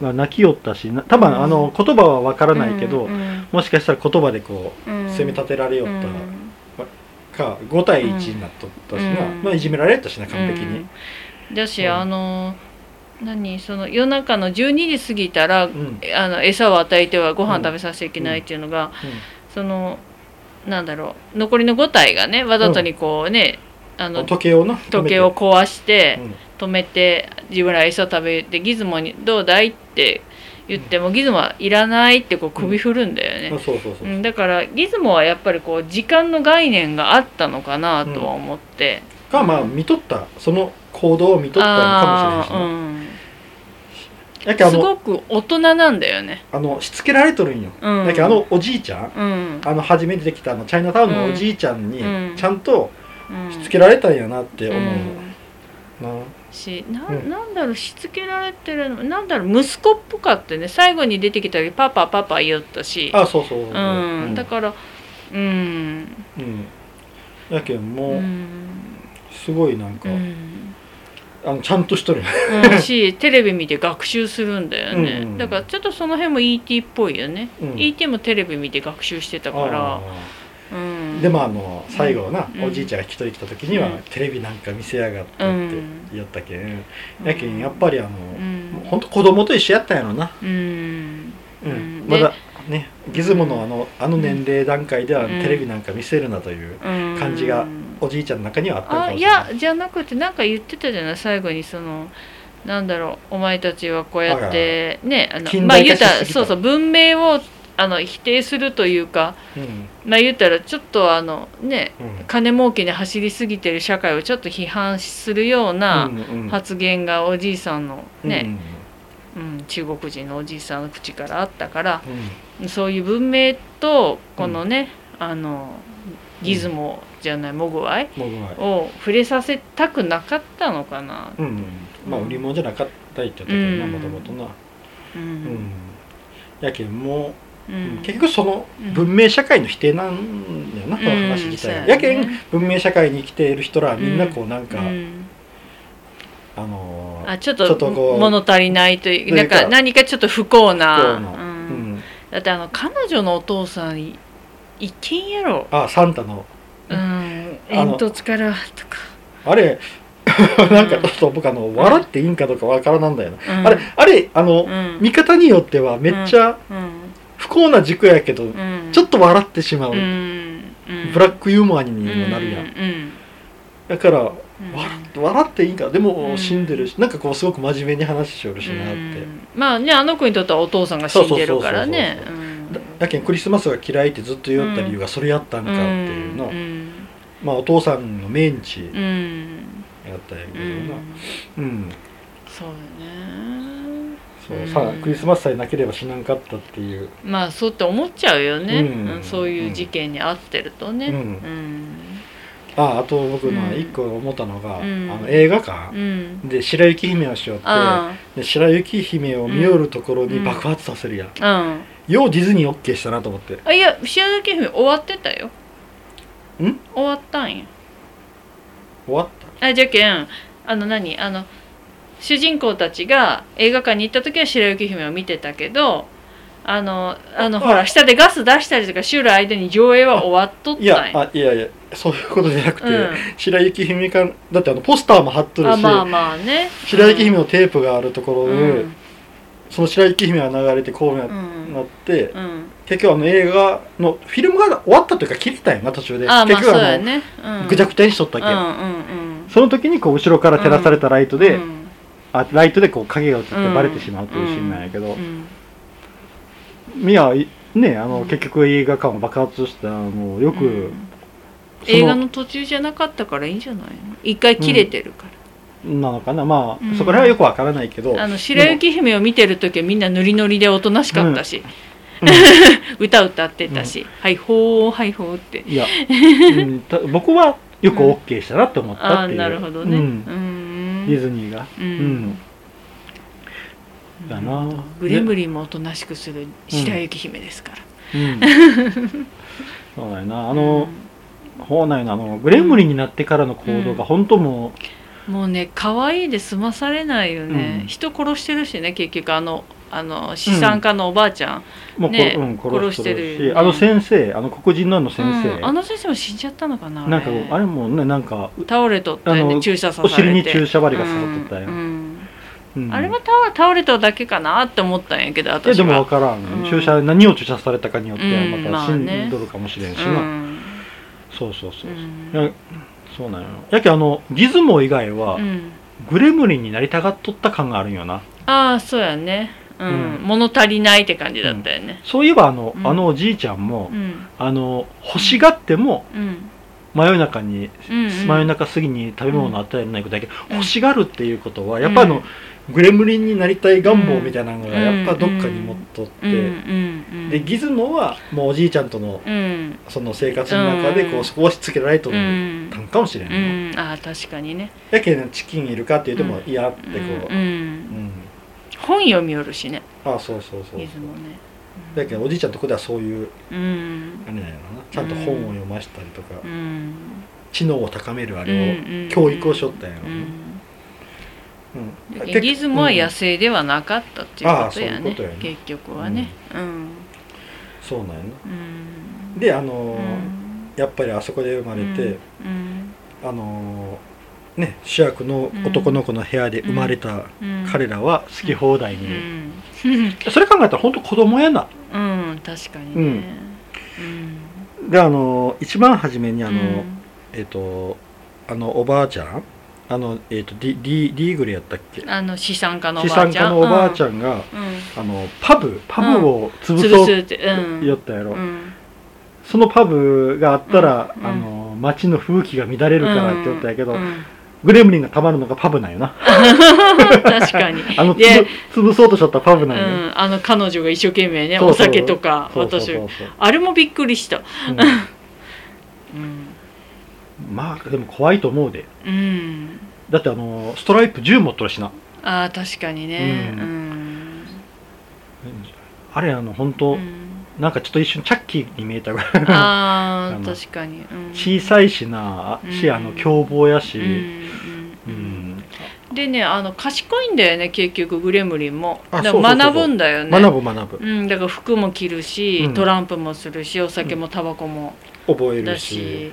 [SPEAKER 1] まあ、泣きよったしな多分あの言葉はわからないけど、
[SPEAKER 2] うんうん。
[SPEAKER 1] もしかしたら言葉でこう
[SPEAKER 2] うん。
[SPEAKER 1] 責め立てられよっ
[SPEAKER 2] うん。
[SPEAKER 1] たか5対1になっとったしな、
[SPEAKER 2] うん。
[SPEAKER 1] まあ、いじめられたしな完璧に、
[SPEAKER 2] うん。だし、
[SPEAKER 1] うん。
[SPEAKER 2] あの何その夜中の12時過ぎたら、
[SPEAKER 1] うん。
[SPEAKER 2] あの餌を与えてはご飯食べさせちゃいけないっていうのが、
[SPEAKER 1] う
[SPEAKER 2] そのなんだろう残りの5体がねわざとにこうね、あ
[SPEAKER 1] ん。
[SPEAKER 2] の
[SPEAKER 1] 時計をな
[SPEAKER 2] 時計を壊して
[SPEAKER 1] うん
[SPEAKER 2] 止めて自分ら餌食べてギズモに「どうだい?」って言ってもギズモはいらないってこう首振るんだよね、だからギズモはやっぱりこう時間の概念があったのかなとは思って、
[SPEAKER 1] かまあ見とった。その行動を見とったのかもしれないしな、
[SPEAKER 2] あーうん。
[SPEAKER 1] やけあの
[SPEAKER 2] すごく大人なんだよね。
[SPEAKER 1] あのしつけられとるんよ、
[SPEAKER 2] うん。
[SPEAKER 1] やけあのおじいちゃん
[SPEAKER 2] うん。
[SPEAKER 1] あの初めてできたあのチャイナタウンのおじいちゃんに
[SPEAKER 2] うん。
[SPEAKER 1] ちゃんと
[SPEAKER 2] うん。
[SPEAKER 1] しつけられたんやなって思う、
[SPEAKER 2] うん。
[SPEAKER 1] な。
[SPEAKER 2] しな
[SPEAKER 1] うん。
[SPEAKER 2] なんだろうしつけられてるの？なんだろう息子っぽかってね。最後に出てきた時パパパパ言ったし、
[SPEAKER 1] あそうそうそう
[SPEAKER 2] う。ん、だからうん。
[SPEAKER 1] うん。やけん
[SPEAKER 2] う
[SPEAKER 1] もうん。すごいなんか、
[SPEAKER 2] うん
[SPEAKER 1] あのちゃんとしとる
[SPEAKER 2] うんしテレビ見て学習するんだよね、
[SPEAKER 1] うん。
[SPEAKER 2] だからちょっとその辺も ET っぽいよね、
[SPEAKER 1] うん。
[SPEAKER 2] ET もテレビ見て学習してたから。
[SPEAKER 1] あ
[SPEAKER 2] うん。
[SPEAKER 1] ーでもあの最後な、
[SPEAKER 2] うん。
[SPEAKER 1] おじいちゃんが引き取り来た時には、
[SPEAKER 2] うん。
[SPEAKER 1] テレビなんか見せやがってって
[SPEAKER 2] うん
[SPEAKER 1] 言ったけん、やけんやっぱりあの、
[SPEAKER 2] うん。
[SPEAKER 1] ほんと子供と一緒やったんやろな、
[SPEAKER 2] うん。
[SPEAKER 1] うん。
[SPEAKER 2] うん。
[SPEAKER 1] まだねギズモのあのあの年齢段階では
[SPEAKER 2] うん。
[SPEAKER 1] テレビなんか見せるなという
[SPEAKER 2] うん。
[SPEAKER 1] 感じがおじいちゃんの中にはあった
[SPEAKER 2] あいやじゃなくてなんか言ってたじゃない最後にそのなんだろうお前たちはこうやってねあの
[SPEAKER 1] 近
[SPEAKER 2] まあ言う
[SPEAKER 1] た
[SPEAKER 2] たらそうそう文明をあの否定するというか
[SPEAKER 1] うん。
[SPEAKER 2] まあ言ったらちょっとあのね
[SPEAKER 1] うん。
[SPEAKER 2] 金儲けに走りすぎてる社会をちょっと批判するような発言がおじいさんの
[SPEAKER 1] うん。
[SPEAKER 2] ね、うん中国人のおじいさんの口からあったから
[SPEAKER 1] うん。
[SPEAKER 2] そういう文明とこのね、あのギズモじゃないモグワイを触れさせたくなかったのかな？
[SPEAKER 1] うんうん。まあ売り物じゃなかったいって言ったけどな
[SPEAKER 2] うん。
[SPEAKER 1] もともとな。
[SPEAKER 2] う
[SPEAKER 1] うん。
[SPEAKER 2] ん
[SPEAKER 1] やけんもう
[SPEAKER 2] うん。
[SPEAKER 1] 結局その文明社会の否定なんだよな、この話自体が、
[SPEAKER 2] うん
[SPEAKER 1] やけん文明社会に生きている人らはみんなこうなんか、
[SPEAKER 2] うん。
[SPEAKER 1] あのー
[SPEAKER 2] あちょっ
[SPEAKER 1] ちょっと
[SPEAKER 2] と
[SPEAKER 1] こう
[SPEAKER 2] 物足りないというなんか何かちょっと不幸な。だってあの彼女のお父さんいいけんやろ、
[SPEAKER 1] あサンタの
[SPEAKER 2] うん、煙突からとか、
[SPEAKER 1] あれ なんかちょっと僕あの笑っていいんかどうかわからなんだよな、
[SPEAKER 2] うん、
[SPEAKER 1] あれあれあの、
[SPEAKER 2] うん。
[SPEAKER 1] 見方によってはめっちゃ
[SPEAKER 2] うん。
[SPEAKER 1] 不幸な軸やけど、
[SPEAKER 2] うん、
[SPEAKER 1] ちょっと笑ってしまう、ブラックユーモアにもなるやん、だから
[SPEAKER 2] うん。
[SPEAKER 1] 笑笑っていいんかでも
[SPEAKER 2] うん。
[SPEAKER 1] 死んでるし、なんかこうすごく真面目に話しよるしなって、
[SPEAKER 2] うん。まあねあの子にとってはお父さんが死んでるからね。
[SPEAKER 1] だだけんクリスマスが嫌いってずっと言おった理由がそれやったんかっていうの、
[SPEAKER 2] うん
[SPEAKER 1] まあお父さんのメンチ
[SPEAKER 2] うん。
[SPEAKER 1] やったんやけど
[SPEAKER 2] うん。
[SPEAKER 1] なうん、
[SPEAKER 2] そうだね。
[SPEAKER 1] そう、
[SPEAKER 2] うん。
[SPEAKER 1] さクリスマスさえなければ死なんかったっていう。
[SPEAKER 2] まあそうって思っちゃうよね、
[SPEAKER 1] うん。
[SPEAKER 2] うんそういう事件に遭ってるとね。
[SPEAKER 1] うん。
[SPEAKER 2] うん。
[SPEAKER 1] ああと僕の
[SPEAKER 2] うん。
[SPEAKER 1] 一個思ったのが、
[SPEAKER 2] うん。
[SPEAKER 1] あの映画館。
[SPEAKER 2] うん。
[SPEAKER 1] で白雪姫をしよって
[SPEAKER 2] あ
[SPEAKER 1] で白雪姫を見よるところに
[SPEAKER 2] うん。
[SPEAKER 1] 爆発させるやん、
[SPEAKER 2] あうん。
[SPEAKER 1] ようディズニー OK したなと思って。
[SPEAKER 2] あいや白雪姫終わってたよ
[SPEAKER 1] ん？
[SPEAKER 2] 終わったんや。
[SPEAKER 1] 終わっ
[SPEAKER 2] あじゃけんあの何？あの主人公たちが映画館に行った時は白雪姫を見てたけどあのあの
[SPEAKER 1] あ
[SPEAKER 2] ほら下でガス出したりとかしゅる間に上映は終わっとったたん
[SPEAKER 1] いや
[SPEAKER 2] や
[SPEAKER 1] あいやいやそういうことじゃなくて、
[SPEAKER 2] うん。
[SPEAKER 1] 白雪姫かだってあのポスターも貼っとるし、
[SPEAKER 2] あまあまあね。
[SPEAKER 1] 白雪姫のテープがあるところで、
[SPEAKER 2] うん。
[SPEAKER 1] その白雪姫が流れてこうな,、
[SPEAKER 2] うん。
[SPEAKER 1] なって
[SPEAKER 2] うん
[SPEAKER 1] 結局あの映画のフィルムが終わったというか切れたんやな途中で。結局あの、
[SPEAKER 2] そうやね。うん。
[SPEAKER 1] ぐちゃぐちゃにしとったけ、
[SPEAKER 2] うんうんうん
[SPEAKER 1] その時にこう後ろから照らされたライトで、
[SPEAKER 2] うん。
[SPEAKER 1] あライトでこう影が映ってバレてしまうというシーンなんやけど、
[SPEAKER 2] うん
[SPEAKER 1] ミアいねあの、
[SPEAKER 2] うん。
[SPEAKER 1] 結局映画館を爆発したもうよく、
[SPEAKER 2] 映画の途中じゃなかったからいいんじゃないの？一回切れてるから、
[SPEAKER 1] なのかな？まあ、
[SPEAKER 2] うん。
[SPEAKER 1] そこら辺はよくわからないけど。
[SPEAKER 2] あの白雪姫を見てる時はみんなノリノリでおとなしかったし、
[SPEAKER 1] うん
[SPEAKER 2] 歌歌ってたし「はいほーはいほー」って。
[SPEAKER 1] いや、うんた僕はよく OK したなって思った
[SPEAKER 2] ああ
[SPEAKER 1] っていう、
[SPEAKER 2] なるほどね。
[SPEAKER 1] う
[SPEAKER 2] うん。ん
[SPEAKER 1] ディズニーが。
[SPEAKER 2] う
[SPEAKER 1] うん。ん、だな。
[SPEAKER 2] グレムリンもおとなしくする白雪姫ですから、
[SPEAKER 1] うん、そうだよな。あの、ほうなんよなあのグレムリンになってからの行動が本当も
[SPEAKER 2] もうね可愛いで済まされないよね、
[SPEAKER 1] うん。
[SPEAKER 2] 人殺してるしね結局。あのあの資産家のおばあちゃん、
[SPEAKER 1] うもうこ、
[SPEAKER 2] ね
[SPEAKER 1] うん、殺
[SPEAKER 2] 殺
[SPEAKER 1] し
[SPEAKER 2] ててるよね
[SPEAKER 1] しあの先生あの黒人のあの先生、
[SPEAKER 2] うん。あの先生も死んじゃったのかな
[SPEAKER 1] なんかあれ。もねなんか
[SPEAKER 2] 倒れとったよね注射刺さ
[SPEAKER 1] お
[SPEAKER 2] れて。
[SPEAKER 1] 尻に注射針が刺さっとったよ、
[SPEAKER 2] うんうん。
[SPEAKER 1] うん。
[SPEAKER 2] あれは倒倒れただけかなって思ったんやけど
[SPEAKER 1] いや
[SPEAKER 2] 私は。
[SPEAKER 1] でも分からん、
[SPEAKER 2] うん。
[SPEAKER 1] 注射何を注射されたかによってまた死
[SPEAKER 2] まあね。
[SPEAKER 1] んどるかもしれんしな、
[SPEAKER 2] うん。
[SPEAKER 1] そうそうそう、
[SPEAKER 2] う。ん。
[SPEAKER 1] いやそうなんよ。やけあのギズモ以外は、
[SPEAKER 2] うん。
[SPEAKER 1] グレムリンになりたがっとった感があるんよな。
[SPEAKER 2] ああそうやねうん、
[SPEAKER 1] うん
[SPEAKER 2] 物足りないって感じだったよね。
[SPEAKER 1] そういえばあの,、
[SPEAKER 2] うん。
[SPEAKER 1] あのおじいちゃんも、
[SPEAKER 2] うん。
[SPEAKER 1] あの欲しがっても
[SPEAKER 2] うん。
[SPEAKER 1] 真夜中に、真夜中過ぎに食べ物を与えられないことだけ欲しがるっていうことはやっぱあの、グレムリンになりたい願望みたいなのが
[SPEAKER 2] うん
[SPEAKER 1] やっぱどっかに持っとって、でギズモはもうおじいちゃんとの
[SPEAKER 2] うん。
[SPEAKER 1] その生活の中でこ
[SPEAKER 2] うん。
[SPEAKER 1] うそこ押し付けられと
[SPEAKER 2] う
[SPEAKER 1] る
[SPEAKER 2] ん。
[SPEAKER 1] たんかもしれん
[SPEAKER 2] う
[SPEAKER 1] ね、
[SPEAKER 2] ん。ああ確かにね。
[SPEAKER 1] やけんチキンいるかって言っても
[SPEAKER 2] うん。
[SPEAKER 1] 嫌ってこう、
[SPEAKER 2] うん本読みよるしね。
[SPEAKER 1] あそうそうそう
[SPEAKER 2] 出雲ね。
[SPEAKER 1] だけどおじいちゃんとこではそういう
[SPEAKER 2] うん。
[SPEAKER 1] あれなんやろな。ちゃんと本を読ましたりとか、
[SPEAKER 2] うん。
[SPEAKER 1] 知能を高めるあれを、
[SPEAKER 2] うん
[SPEAKER 1] 教育をしょったんやろな、
[SPEAKER 2] うん。
[SPEAKER 1] うん。
[SPEAKER 2] だけどギズモは野生ではなかったっていうことやね。結局はね。うん。
[SPEAKER 1] そうなんやな。
[SPEAKER 2] うん。
[SPEAKER 1] であのやっぱりあそこで生まれて、
[SPEAKER 2] うん。
[SPEAKER 1] あのーね主役の男の子の部屋で生まれた
[SPEAKER 2] うん。
[SPEAKER 1] 彼らは好き放題
[SPEAKER 2] う
[SPEAKER 1] に、
[SPEAKER 2] ん。
[SPEAKER 1] それ考えたら本当子供やな。
[SPEAKER 2] うん確かにね。うん。
[SPEAKER 1] であのー一番初めにあの、
[SPEAKER 2] うん。
[SPEAKER 1] えっ、とあのおばあちゃんあのえっ、とディディディーグルやったっけ？
[SPEAKER 2] あの資産家のお
[SPEAKER 1] 資
[SPEAKER 2] ばあちゃん。
[SPEAKER 1] 産家のおばあち
[SPEAKER 2] ゃ
[SPEAKER 1] ゃんが、あのパブパブを潰
[SPEAKER 2] 潰
[SPEAKER 1] そう
[SPEAKER 2] すってうん。
[SPEAKER 1] やったやろ、
[SPEAKER 2] うん。
[SPEAKER 1] そのパブがあったら、
[SPEAKER 2] うん。
[SPEAKER 1] あの街の風紀が乱れるからって言ったんやけど、
[SPEAKER 2] うん
[SPEAKER 1] グレムリンがたまるのがパブなんよな。
[SPEAKER 2] 確かに。
[SPEAKER 1] あの
[SPEAKER 2] で
[SPEAKER 1] 潰潰そうとしちゃったパブ
[SPEAKER 2] う
[SPEAKER 1] なんよ、
[SPEAKER 2] ん。あの彼女が一生懸命ねお酒とか私あれもびっくりした。
[SPEAKER 1] う
[SPEAKER 2] うん。
[SPEAKER 1] んまあでも怖いと思うで。
[SPEAKER 2] うん。
[SPEAKER 1] だってあのストライプ銃持っとるしな。
[SPEAKER 2] ああ確かにね。
[SPEAKER 1] う
[SPEAKER 2] うん。ん
[SPEAKER 1] あれあの本当、
[SPEAKER 2] うん。
[SPEAKER 1] なんかちょっと一瞬チャッキーに見えたぐらい。
[SPEAKER 2] あ あ確かに。うん。
[SPEAKER 1] 小さいしなし、
[SPEAKER 2] うん。
[SPEAKER 1] あの凶暴やし、
[SPEAKER 2] うん
[SPEAKER 1] う
[SPEAKER 2] うん
[SPEAKER 1] ん
[SPEAKER 2] でねあの賢いんだよね結局グレムリンも。
[SPEAKER 1] あ
[SPEAKER 2] だか学ぶんだよね。
[SPEAKER 1] 学ぶ学ぶ
[SPEAKER 2] う。ん、だから服も着るし、
[SPEAKER 1] うん。
[SPEAKER 2] トランプもするしお酒もタバコも。
[SPEAKER 1] 覚える
[SPEAKER 2] だし
[SPEAKER 1] し、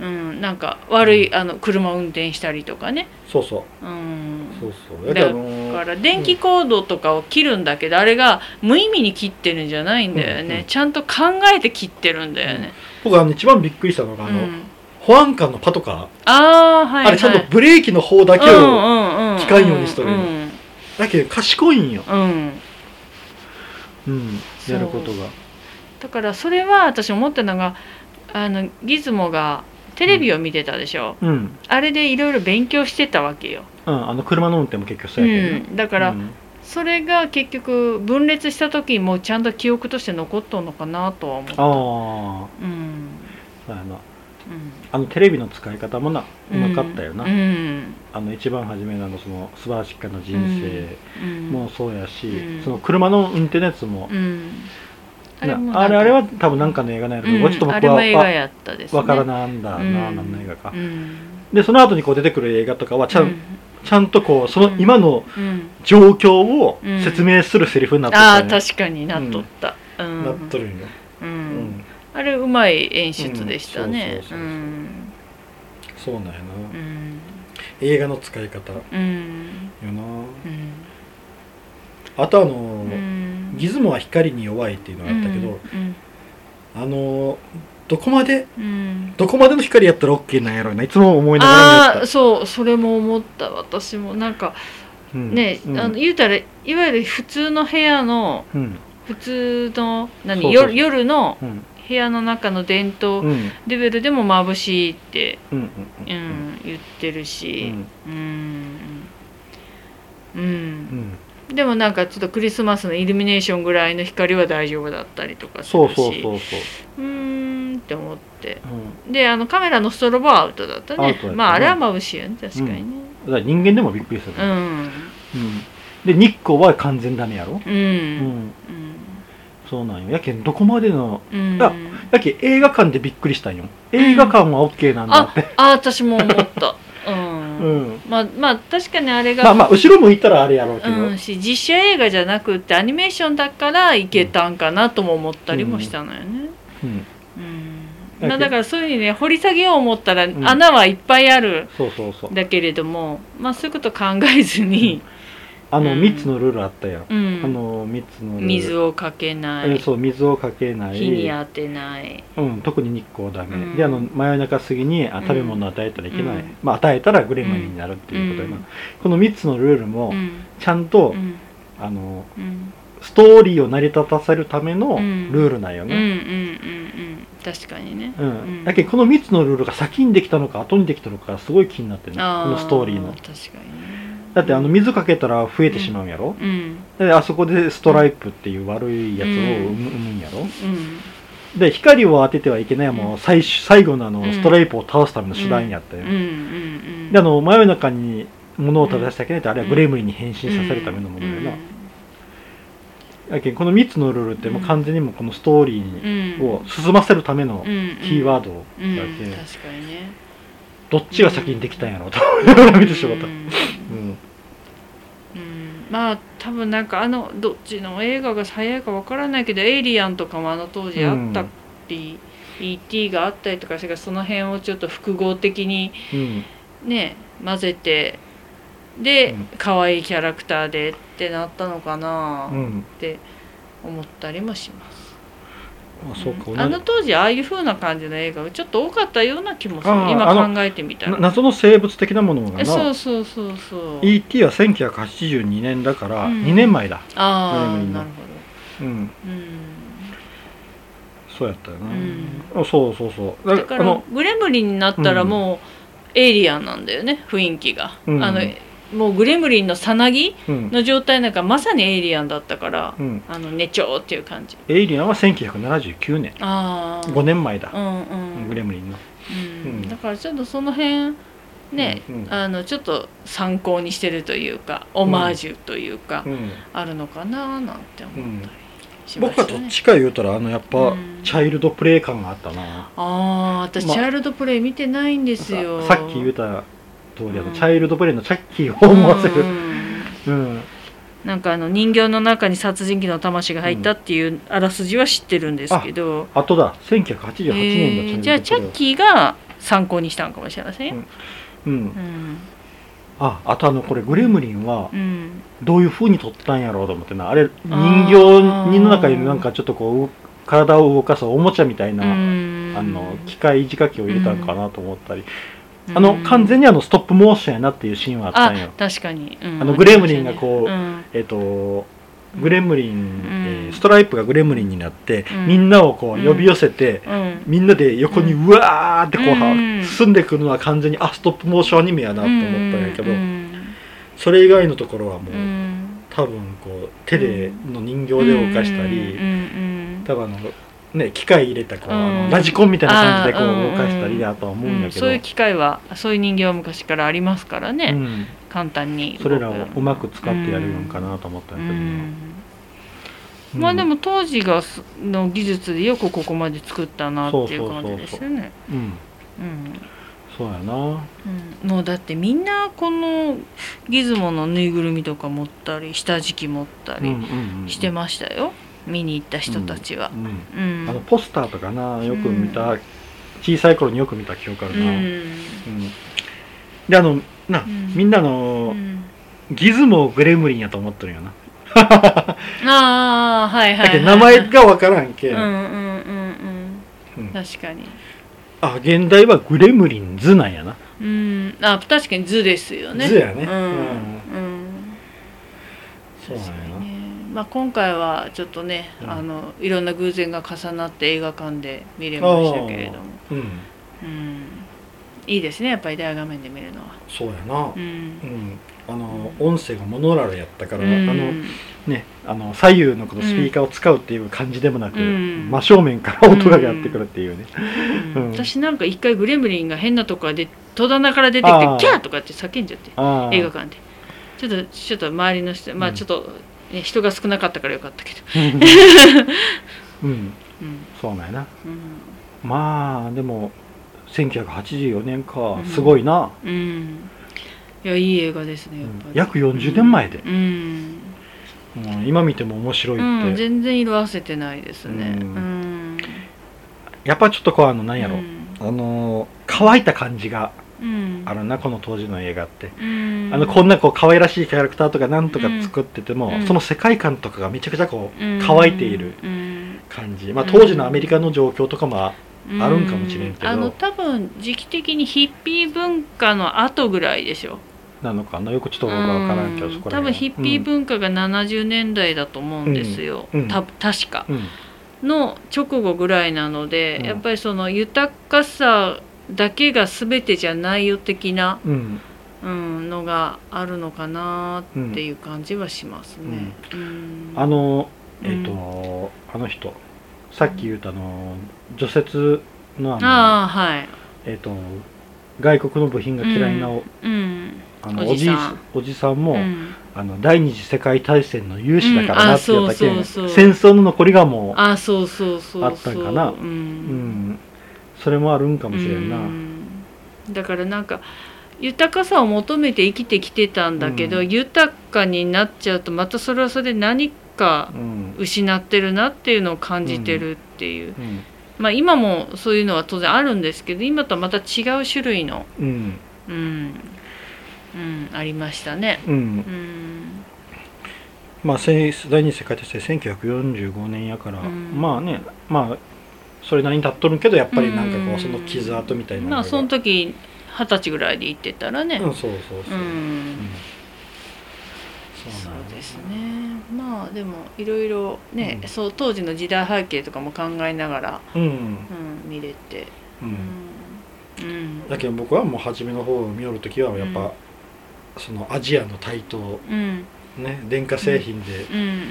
[SPEAKER 2] うん、なんか悪い、あの車運転したりとかね、
[SPEAKER 1] そうそう。
[SPEAKER 2] うん、
[SPEAKER 1] そうそう。だけどあの
[SPEAKER 2] だから電気コードとかを切るんだけど、あれが無意味に切ってるんじゃないんだよね、
[SPEAKER 1] うんうん
[SPEAKER 2] ちゃんと考えて切ってるんだよね、
[SPEAKER 1] 僕あの一番びっくりしたのがあの、
[SPEAKER 2] うん
[SPEAKER 1] 保安官のパトカー、
[SPEAKER 2] ああはい、はい、
[SPEAKER 1] あれちゃんとブレーキの方だけを、
[SPEAKER 2] を
[SPEAKER 1] 機械用にしとるよ
[SPEAKER 2] うん。
[SPEAKER 1] だけど賢いんよ、
[SPEAKER 2] うん。うん。
[SPEAKER 1] やることが。
[SPEAKER 2] だからそれは私思ったのがあのギズモがテレビを見てたでしょ、
[SPEAKER 1] うん、
[SPEAKER 2] あれでいろいろ勉強してたわけよ、
[SPEAKER 1] うん、あの車の運転も結局そううやけどね、
[SPEAKER 2] ん、だから、
[SPEAKER 1] うん。
[SPEAKER 2] それが結局分裂した時もちゃんと記憶として残っとんのかなとは思った。
[SPEAKER 1] ああ
[SPEAKER 2] うん。
[SPEAKER 1] そうあのテレビの使い方もなうまかったよな、
[SPEAKER 2] うん。
[SPEAKER 1] あの一番初めのあのその素晴らしかな人
[SPEAKER 2] うん。
[SPEAKER 1] 生もそうやし、
[SPEAKER 2] うん。
[SPEAKER 1] その車の運転のやつも、
[SPEAKER 2] うん。あ
[SPEAKER 1] な
[SPEAKER 2] れも
[SPEAKER 1] あれあれは多分なんかの映画なんやけど、
[SPEAKER 2] うん。
[SPEAKER 1] ちょっと僕
[SPEAKER 2] あれも映画
[SPEAKER 1] は
[SPEAKER 2] やったですね。
[SPEAKER 1] わからなんだな、
[SPEAKER 2] うん。
[SPEAKER 1] 何の映画か、
[SPEAKER 2] うん。
[SPEAKER 1] でその後にこう出てくる映画とかはちゃん,、
[SPEAKER 2] うん。
[SPEAKER 1] ちゃんとこうその
[SPEAKER 2] うん。
[SPEAKER 1] 今の
[SPEAKER 2] うん。
[SPEAKER 1] 状況を
[SPEAKER 2] うん。
[SPEAKER 1] 説明するセリフになって
[SPEAKER 2] ああ
[SPEAKER 1] たよね、
[SPEAKER 2] 確かになっとった。うん。
[SPEAKER 1] なっとるんよ、
[SPEAKER 2] あれうまい演出でしたね。
[SPEAKER 1] うんそうなんやな、
[SPEAKER 2] うん。
[SPEAKER 1] 映画の使い方。よ
[SPEAKER 2] うん。
[SPEAKER 1] な。
[SPEAKER 2] うん。
[SPEAKER 1] あとあの、
[SPEAKER 2] うん。
[SPEAKER 1] ギズモは光に弱いっていうのがあったけど、
[SPEAKER 2] うん
[SPEAKER 1] あのどこまで
[SPEAKER 2] うん。
[SPEAKER 1] どこまでの光やったら OK なんやろうないつも思いながら
[SPEAKER 2] あそうそれも思った私も。なんか
[SPEAKER 1] た、うん
[SPEAKER 2] ね、
[SPEAKER 1] うん。
[SPEAKER 2] あの言うたらいわゆる普通の部屋の
[SPEAKER 1] うん。
[SPEAKER 2] 普通の何夜夜の
[SPEAKER 1] うん
[SPEAKER 2] 部屋の中の電灯
[SPEAKER 1] うん。
[SPEAKER 2] レベルでも眩しいって、
[SPEAKER 1] うんうん
[SPEAKER 2] うん言ってるし、うん。う
[SPEAKER 1] うん。ん。
[SPEAKER 2] でもなんかちょっとクリスマスのイルミネーションぐらいの光は大丈夫だったりとかす
[SPEAKER 1] そう
[SPEAKER 2] るし
[SPEAKER 1] そうそうそう
[SPEAKER 2] う。ーんって思って。
[SPEAKER 1] うん。
[SPEAKER 2] であのカメラのストロボはアウトだったね。
[SPEAKER 1] ね。
[SPEAKER 2] まああれは眩しいよね確かにね。
[SPEAKER 1] だから人間でもびっくりする、
[SPEAKER 2] うん。
[SPEAKER 1] うん。で日光は完全ダメやろ、
[SPEAKER 2] うん。
[SPEAKER 1] う
[SPEAKER 2] うん
[SPEAKER 1] んそうなんよ。やけんどこまでの
[SPEAKER 2] うん。
[SPEAKER 1] あやけん映画館でびっくりしたんよ。映画館は OK なんだって、
[SPEAKER 2] あ私も思った。う
[SPEAKER 1] うん。ん
[SPEAKER 2] まあまあ確かにあれが
[SPEAKER 1] まあまあ後ろ向いたらあれやろうけど、
[SPEAKER 2] うん、し実写映画じゃなくってアニメーションだからいけたんかなとも思ったりもしたのよね。
[SPEAKER 1] うん。
[SPEAKER 2] うん。
[SPEAKER 1] だけど
[SPEAKER 2] まあだからそういうふうにね掘り下げよう思ったら
[SPEAKER 1] ん。
[SPEAKER 2] 穴はいっぱいある。
[SPEAKER 1] そうそうそう。
[SPEAKER 2] だけれども、まあそういうこと考えずに、
[SPEAKER 1] あの
[SPEAKER 2] うん。
[SPEAKER 1] 3つのルールあったよ、
[SPEAKER 2] うん。
[SPEAKER 1] あの3つのルール。
[SPEAKER 2] 水をかけない。
[SPEAKER 1] えそう水をかけない。
[SPEAKER 2] 火に当てない、
[SPEAKER 1] うん、特に日光ダメ、
[SPEAKER 2] うん。
[SPEAKER 1] であの真夜中過ぎにあ
[SPEAKER 2] うん。
[SPEAKER 1] 食べ物を与えたらいけない、
[SPEAKER 2] うん。
[SPEAKER 1] まあ与えたらグレムリンになるっていうことでな、
[SPEAKER 2] うん。
[SPEAKER 1] この3つのルールも
[SPEAKER 2] うん。
[SPEAKER 1] ちゃんと、
[SPEAKER 2] うん。
[SPEAKER 1] あの
[SPEAKER 2] うん。
[SPEAKER 1] ストーリーを成り立たせるための
[SPEAKER 2] うん。
[SPEAKER 1] ルールなんよ
[SPEAKER 2] うんうんうん
[SPEAKER 1] ね、
[SPEAKER 2] うん。確かにね。
[SPEAKER 1] うん。
[SPEAKER 2] うん。
[SPEAKER 1] だけどこの3つのルールが先にできたのか後にできたのかすごい気になってるねこのストーリーの。
[SPEAKER 2] 確かにね。
[SPEAKER 1] だってあの水かけたら増えてしまうんやろ、
[SPEAKER 2] うん。
[SPEAKER 1] であそこでストライプっていう悪いやつを生む,、ん。やろ？
[SPEAKER 2] うん。
[SPEAKER 1] で光を当ててはいけないもう最終最後のあの
[SPEAKER 2] うん。
[SPEAKER 1] ストライプを倒すための手段やったよ、
[SPEAKER 2] うん。うん。うん。
[SPEAKER 1] であの真夜中に物を食べさせてはいけないとあれはグレムリンに変身させるためのものだよな、やけんこの3つのルールってもう完全にもうこのストーリーを進ませるためのキーワード
[SPEAKER 2] うん。うん。
[SPEAKER 1] だけ、
[SPEAKER 2] 確かにね
[SPEAKER 1] どっちが先にできたんやろうと。見てしまった、
[SPEAKER 2] う
[SPEAKER 1] うん。ん
[SPEAKER 2] うん。まあ多分なんかあのどっちの映画が早いかわからないけど「エイリアン」とかもあの当時あったり、E.T. があったりとかしてその辺をちょっと複合的に
[SPEAKER 1] うん。
[SPEAKER 2] ね混ぜてで、
[SPEAKER 1] うん。
[SPEAKER 2] 可愛いキャラクターでってなったのかな
[SPEAKER 1] うん。
[SPEAKER 2] って思ったりもします。
[SPEAKER 1] あそうか、
[SPEAKER 2] うん。あの当時ああいう風な感じの映画がちょっと多かったような気もする。今考えてみたら。
[SPEAKER 1] な謎の生物的なものが
[SPEAKER 2] えそ
[SPEAKER 1] な
[SPEAKER 2] うそうそうそう。
[SPEAKER 1] E.T. は1982年だから
[SPEAKER 2] うん。
[SPEAKER 1] 2年前だ。
[SPEAKER 2] ああ
[SPEAKER 1] グレムリンの
[SPEAKER 2] なる
[SPEAKER 1] うん
[SPEAKER 2] ほど、うん。
[SPEAKER 1] そうやったよな、
[SPEAKER 2] うん。
[SPEAKER 1] あそうそうそう
[SPEAKER 2] だからグレムリンになったらもうエイリアンなんだよね雰囲気が、
[SPEAKER 1] うん。
[SPEAKER 2] あのもうグレムリンのさなぎ
[SPEAKER 1] うん、
[SPEAKER 2] の状態なんかまさにエイリアンだったから、
[SPEAKER 1] うん、
[SPEAKER 2] あのねちょーっていう感じ。
[SPEAKER 1] エイリアンは1979年。
[SPEAKER 2] ああ
[SPEAKER 1] 5年前だ。
[SPEAKER 2] う、んうん。
[SPEAKER 1] グレムリンの。
[SPEAKER 2] うん。
[SPEAKER 1] うん。
[SPEAKER 2] だからちょっとその辺ね、
[SPEAKER 1] うんうん。
[SPEAKER 2] あのちょっと参考にしてるというかオマージュというか、
[SPEAKER 1] うん。
[SPEAKER 2] あるのかななんて思ったりしま
[SPEAKER 1] 僕
[SPEAKER 2] したね、
[SPEAKER 1] はどっちか言うたらあのやっぱ、
[SPEAKER 2] うん。
[SPEAKER 1] チャイルドプレイ感があったな。
[SPEAKER 2] ああ私、
[SPEAKER 1] ま
[SPEAKER 2] チャイルドプレイ見てないんですよ。
[SPEAKER 1] ささっき言うた通りあの、
[SPEAKER 2] うん。
[SPEAKER 1] チャイルドプレイのチャッキーを思わせる。
[SPEAKER 2] うん。
[SPEAKER 1] うん、
[SPEAKER 2] なんかあの人形の中に殺人鬼の魂が入ったっていうあらすじは知ってるんですけど、
[SPEAKER 1] あとだ。1988年の
[SPEAKER 2] えーじゃあチャッキーが参考にしたんかもしれません。
[SPEAKER 1] うん。
[SPEAKER 2] うん。
[SPEAKER 1] ああとあのこれグレムリンは
[SPEAKER 2] うん。
[SPEAKER 1] どういう風に撮ったんやろうと思ってな。あれ人
[SPEAKER 2] あ
[SPEAKER 1] 形
[SPEAKER 2] ー。
[SPEAKER 1] の中になんかちょっとこうう体を動かすおもちゃみたいな、
[SPEAKER 2] うん。
[SPEAKER 1] あの機械仕掛けを入れたんかなと思ったり、
[SPEAKER 2] うん
[SPEAKER 1] あの完全にあのストップモーションやなっていうシーンはあった
[SPEAKER 2] あ
[SPEAKER 1] んよ。
[SPEAKER 2] 確かに、うん
[SPEAKER 1] あのグレムリンがこう
[SPEAKER 2] うん。
[SPEAKER 1] えっ、とグレムリン、
[SPEAKER 2] ん。
[SPEAKER 1] えーストライプがグレムリンになって、
[SPEAKER 2] うん。
[SPEAKER 1] みんなをこう呼び寄せて、
[SPEAKER 2] うん。
[SPEAKER 1] みんなで横にうわーってこう、
[SPEAKER 2] うん。
[SPEAKER 1] 進んでくるのは完全にあストップモーションアニメやなと思ったんやけど、
[SPEAKER 2] うん。
[SPEAKER 1] それ以外のところはもう、
[SPEAKER 2] うん。
[SPEAKER 1] 多分こう手での人形で動かしたり、多分あのね機械入れたこう、あ
[SPEAKER 2] うん。
[SPEAKER 1] のラジコンみたいな感じでこう動かしたり
[SPEAKER 2] うん
[SPEAKER 1] だとは思うんだけど、
[SPEAKER 2] そういう機械はそういう人形は昔からありますからね、
[SPEAKER 1] うん。
[SPEAKER 2] 簡単に
[SPEAKER 1] それらをうまく使ってやれるのかなと思ったん
[SPEAKER 2] う
[SPEAKER 1] やけど、
[SPEAKER 2] ん。
[SPEAKER 1] うん。
[SPEAKER 2] まあでも当時がすの技術でよくここまで作ったなっていう感じですよね。
[SPEAKER 1] うん
[SPEAKER 2] うん。
[SPEAKER 1] そうやな。
[SPEAKER 2] うん。もうだってみんなこのギズモのぬいぐるみとか持ったり下敷き持ったり
[SPEAKER 1] うんうんうん。
[SPEAKER 2] してましたよ、見に行った人たちは。
[SPEAKER 1] あのポスターとかなよく見た、小さい頃によく見た記憶あるな、であのな、
[SPEAKER 2] うん。
[SPEAKER 1] みんな
[SPEAKER 2] う
[SPEAKER 1] の、
[SPEAKER 2] ん。
[SPEAKER 1] ギズモをグレムリンやと思ってるんよな、
[SPEAKER 2] ああはいはいはい、
[SPEAKER 1] 名前がわからんけ、
[SPEAKER 2] うんうんうんうん
[SPEAKER 1] うん。
[SPEAKER 2] 確かに。
[SPEAKER 1] あ現代はグレムリンズなんやな。
[SPEAKER 2] うん。あ確かに図ですよね。
[SPEAKER 1] 図やね。
[SPEAKER 2] うん、
[SPEAKER 1] うん。
[SPEAKER 2] うん。
[SPEAKER 1] そうなんやな、
[SPEAKER 2] まあ、今回はちょっとね、
[SPEAKER 1] うん。
[SPEAKER 2] あのいろんな偶然が重なって映画館で見れましたけれども、
[SPEAKER 1] うん。
[SPEAKER 2] うん、いいですねやっぱり大画面で見るのは。
[SPEAKER 1] そうやな。
[SPEAKER 2] う
[SPEAKER 1] うん、
[SPEAKER 2] ん
[SPEAKER 1] あの音声がモノラルやったから、
[SPEAKER 2] うん。
[SPEAKER 1] あのねあの左右のこのスピーカーを使うっていう感じでもなく、
[SPEAKER 2] うん。
[SPEAKER 1] 真正面から音がやってくるっていうね、
[SPEAKER 2] 私なんか一回グレムリンが変なとこからで戸棚から出てきてキャーとかって叫んじゃって映画館で。ちょっとちょっと周りの人まあ
[SPEAKER 1] うん。
[SPEAKER 2] ちょっと、ね、人が少なかったからよかったけど。
[SPEAKER 1] うん。
[SPEAKER 2] うん。
[SPEAKER 1] そうなんやな。
[SPEAKER 2] うん。
[SPEAKER 1] まあでも1984年か。
[SPEAKER 2] うん。
[SPEAKER 1] すごいな、
[SPEAKER 2] うん。いやいい映画ですねやっぱり、
[SPEAKER 1] 約40年前で。
[SPEAKER 2] うん、
[SPEAKER 1] うん。今見ても面白いって、
[SPEAKER 2] うん、全然色あせてないですね。
[SPEAKER 1] やっぱちょっとこうあのなんやろ、あの乾いた感じが
[SPEAKER 2] うん
[SPEAKER 1] あるなこの当時の映画って、
[SPEAKER 2] うん。
[SPEAKER 1] あのこんなこう可愛らしいキャラクターとかなんとか作ってても、
[SPEAKER 2] うん。
[SPEAKER 1] その世界観とかがめちゃくちゃこう
[SPEAKER 2] うん。
[SPEAKER 1] 乾いている
[SPEAKER 2] うん。
[SPEAKER 1] 感じ、まあ、当時のアメリカの状況とかもああるんかもしれんけど。
[SPEAKER 2] うあの多分時期的にヒッピー文化の後ぐらいでしょ。
[SPEAKER 1] なのかな？よくちょっと分からんけど、
[SPEAKER 2] うん。
[SPEAKER 1] そこら辺。
[SPEAKER 2] 多分ヒッピー文化が70年代だと思うんですよ、
[SPEAKER 1] うん。うん。
[SPEAKER 2] た確か。
[SPEAKER 1] うん。
[SPEAKER 2] の直後ぐらいなので、
[SPEAKER 1] うん。
[SPEAKER 2] やっぱりその豊かさだけが全てじゃないよ的な、
[SPEAKER 1] うん。
[SPEAKER 2] うん、のがあるのかなっていう感じはしますね。うん。
[SPEAKER 1] あのえっ、
[SPEAKER 2] うん
[SPEAKER 1] と、あの人さっき言ったあの除雪のあの
[SPEAKER 2] ああはい、
[SPEAKER 1] えっ、と外国の部品が嫌いなお,、
[SPEAKER 2] うん。
[SPEAKER 1] あのおじい
[SPEAKER 2] おじさん。
[SPEAKER 1] も、
[SPEAKER 2] うん。
[SPEAKER 1] あの第二次世界大戦の勇士だからなって言ったけん、
[SPEAKER 2] そうそうそう。
[SPEAKER 1] 戦争の残りがもう
[SPEAKER 2] あそうそうそうそう。
[SPEAKER 1] あったんかな。
[SPEAKER 2] う
[SPEAKER 1] うんん、それもあるんかもしれんな、
[SPEAKER 2] うん。だからなんか豊かさを求めて生きてきてたんだけど、
[SPEAKER 1] うん。
[SPEAKER 2] 豊かになっちゃうとまたそれはそれで何か
[SPEAKER 1] うん。
[SPEAKER 2] 失ってるなっていうのを感じてるっていう、
[SPEAKER 1] うん。
[SPEAKER 2] まあ今もそういうのは当然あるんですけど今とはまた違う種類の
[SPEAKER 1] うん。
[SPEAKER 2] うん、うん、ありましたね。
[SPEAKER 1] うん。
[SPEAKER 2] うん。
[SPEAKER 1] まあせ第二次世界大戦1945年やから、
[SPEAKER 2] うん。
[SPEAKER 1] まあねまあそれなりに経っとるけどやっぱりなんかこ
[SPEAKER 2] う
[SPEAKER 1] その傷跡みたいな
[SPEAKER 2] まあその時二十歳ぐらいで行ってたらね、
[SPEAKER 1] うんそうそうそう、
[SPEAKER 2] うん。
[SPEAKER 1] うん
[SPEAKER 2] そ
[SPEAKER 1] そう
[SPEAKER 2] ですね。まあでもいろいろね、
[SPEAKER 1] うん。
[SPEAKER 2] そう当時の時代背景とかも考えながら、
[SPEAKER 1] うん、
[SPEAKER 2] うん、見れて、
[SPEAKER 1] う
[SPEAKER 2] うん。んうん。
[SPEAKER 1] だけど僕はもう初めの方を見よる時はやっぱ、
[SPEAKER 2] うん。
[SPEAKER 1] そのアジアの台頭
[SPEAKER 2] うん。
[SPEAKER 1] ね電化製品で
[SPEAKER 2] うん。うん。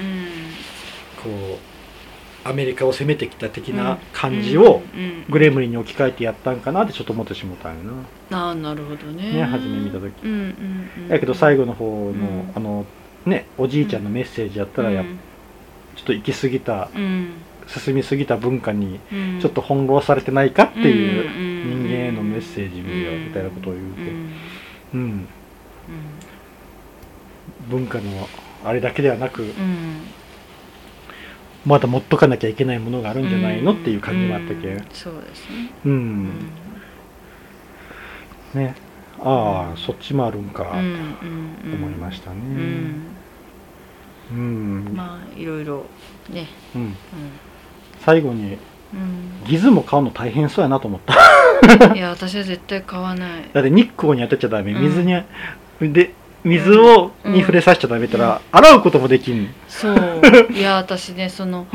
[SPEAKER 1] こうアメリカを攻めてきた的
[SPEAKER 2] うん。
[SPEAKER 1] な感じをグレムリンに置き換えてやったんかなってちょっと思ってしもたんやな。
[SPEAKER 2] ああなるほどね。
[SPEAKER 1] ね初め見た時。
[SPEAKER 2] うんうんうん、
[SPEAKER 1] だけど最後の方の、
[SPEAKER 2] ん。
[SPEAKER 1] あのねおじいちゃんのメッセージやったらやちょっと行き過ぎた
[SPEAKER 2] うん。
[SPEAKER 1] 進みすぎた文化に
[SPEAKER 2] うん、
[SPEAKER 1] ちょっと翻弄されてないかっていう
[SPEAKER 2] 人
[SPEAKER 1] 人間へのメッセージ見よみたいなことを言うて。
[SPEAKER 2] うん。
[SPEAKER 1] うん。文化のあれだけではなく
[SPEAKER 2] うん
[SPEAKER 1] まだ持っとかなきゃいけないものがあるんじゃないのっていう感じもあったけ
[SPEAKER 2] うんそうですね、
[SPEAKER 1] う
[SPEAKER 2] うん。
[SPEAKER 1] んね。ああそっちもあるんか。
[SPEAKER 2] うんうん
[SPEAKER 1] 思いましたね。
[SPEAKER 2] うん
[SPEAKER 1] うん
[SPEAKER 2] まあいろいろね。
[SPEAKER 1] うん。最後に
[SPEAKER 2] うん、
[SPEAKER 1] ギズも買うの大変そうやなと思った。
[SPEAKER 2] うん、いや私は絶対買わない。
[SPEAKER 1] だって日光に当てちゃダメ。
[SPEAKER 2] うん。
[SPEAKER 1] 水に、で水を、
[SPEAKER 2] うん。
[SPEAKER 1] に触れさせちゃダメったら、洗うこともできん。
[SPEAKER 2] そう。いや私ねその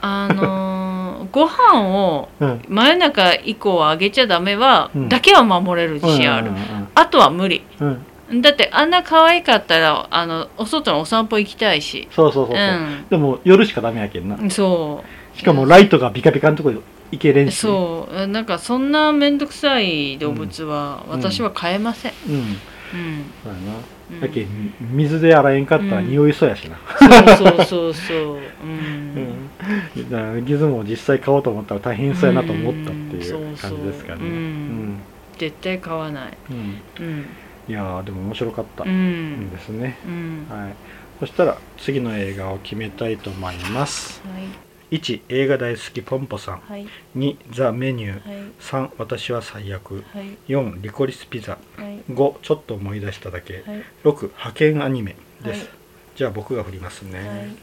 [SPEAKER 2] あのーご飯を
[SPEAKER 1] うん。
[SPEAKER 2] 真夜中以降はあげちゃダメは、
[SPEAKER 1] うん。
[SPEAKER 2] だけは守れる自信ある、
[SPEAKER 1] うん
[SPEAKER 2] あとは無理。
[SPEAKER 1] うん。うん
[SPEAKER 2] だってあんな可愛かったらあのお外のお散歩行きたいし。
[SPEAKER 1] そうそうそうそう、
[SPEAKER 2] うん。
[SPEAKER 1] でも夜しかダメやけんな。
[SPEAKER 2] そ
[SPEAKER 1] しかもライトがビカビカのとこ行けれん
[SPEAKER 2] う
[SPEAKER 1] し。
[SPEAKER 2] そう。なんかそんな面倒くさい動物は
[SPEAKER 1] うん。
[SPEAKER 2] 私は飼えません。
[SPEAKER 1] うんそうやな、
[SPEAKER 2] うん
[SPEAKER 1] だけん水で洗えんかったら
[SPEAKER 2] うん。
[SPEAKER 1] 匂いそうやしな、
[SPEAKER 2] そうそうそうそう、う
[SPEAKER 1] うん。んだからギズモを実際買おうと思ったら大変そうやなと思ったっていう
[SPEAKER 2] うん。
[SPEAKER 1] 感じですかね。
[SPEAKER 2] そ
[SPEAKER 1] うん。
[SPEAKER 2] 絶対買わない。
[SPEAKER 1] うん。
[SPEAKER 2] うん。
[SPEAKER 1] いやーでも面白かった
[SPEAKER 2] うんん。
[SPEAKER 1] ですね、
[SPEAKER 2] うん。
[SPEAKER 1] はい、そしたら次の映画を決めたいと思います。
[SPEAKER 2] はい
[SPEAKER 1] 1映画大好きポンポさん。
[SPEAKER 2] はい。
[SPEAKER 1] 2ザ・メニュー。
[SPEAKER 2] はい。
[SPEAKER 1] 3私は最悪。
[SPEAKER 2] はい。
[SPEAKER 1] 4リコリスピザ。
[SPEAKER 2] はい。
[SPEAKER 1] 5ちょっと思い出しただけ。
[SPEAKER 2] はい。
[SPEAKER 1] 6派遣アニメです、
[SPEAKER 2] はい。
[SPEAKER 1] じゃあ僕が振りますね、
[SPEAKER 2] はい。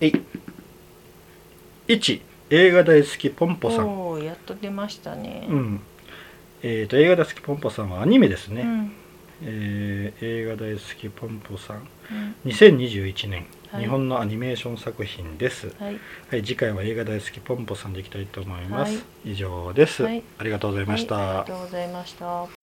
[SPEAKER 1] えい。1映画大好きポンポさん。
[SPEAKER 2] おおやっと出ましたね。
[SPEAKER 1] うん。えー、と映画大好きポンポさんはアニメですね、
[SPEAKER 2] うん。
[SPEAKER 1] えー映画大好きポンポさん。
[SPEAKER 2] うん。
[SPEAKER 1] 2021年
[SPEAKER 2] はい。
[SPEAKER 1] 日本のアニメーション作品です、
[SPEAKER 2] はい。
[SPEAKER 1] はい、次回は映画大好きポンポさんでいきたいと思います、
[SPEAKER 2] はい。
[SPEAKER 1] 以上です、
[SPEAKER 2] はい。
[SPEAKER 1] ありがとうございました、
[SPEAKER 2] はいありがとうございました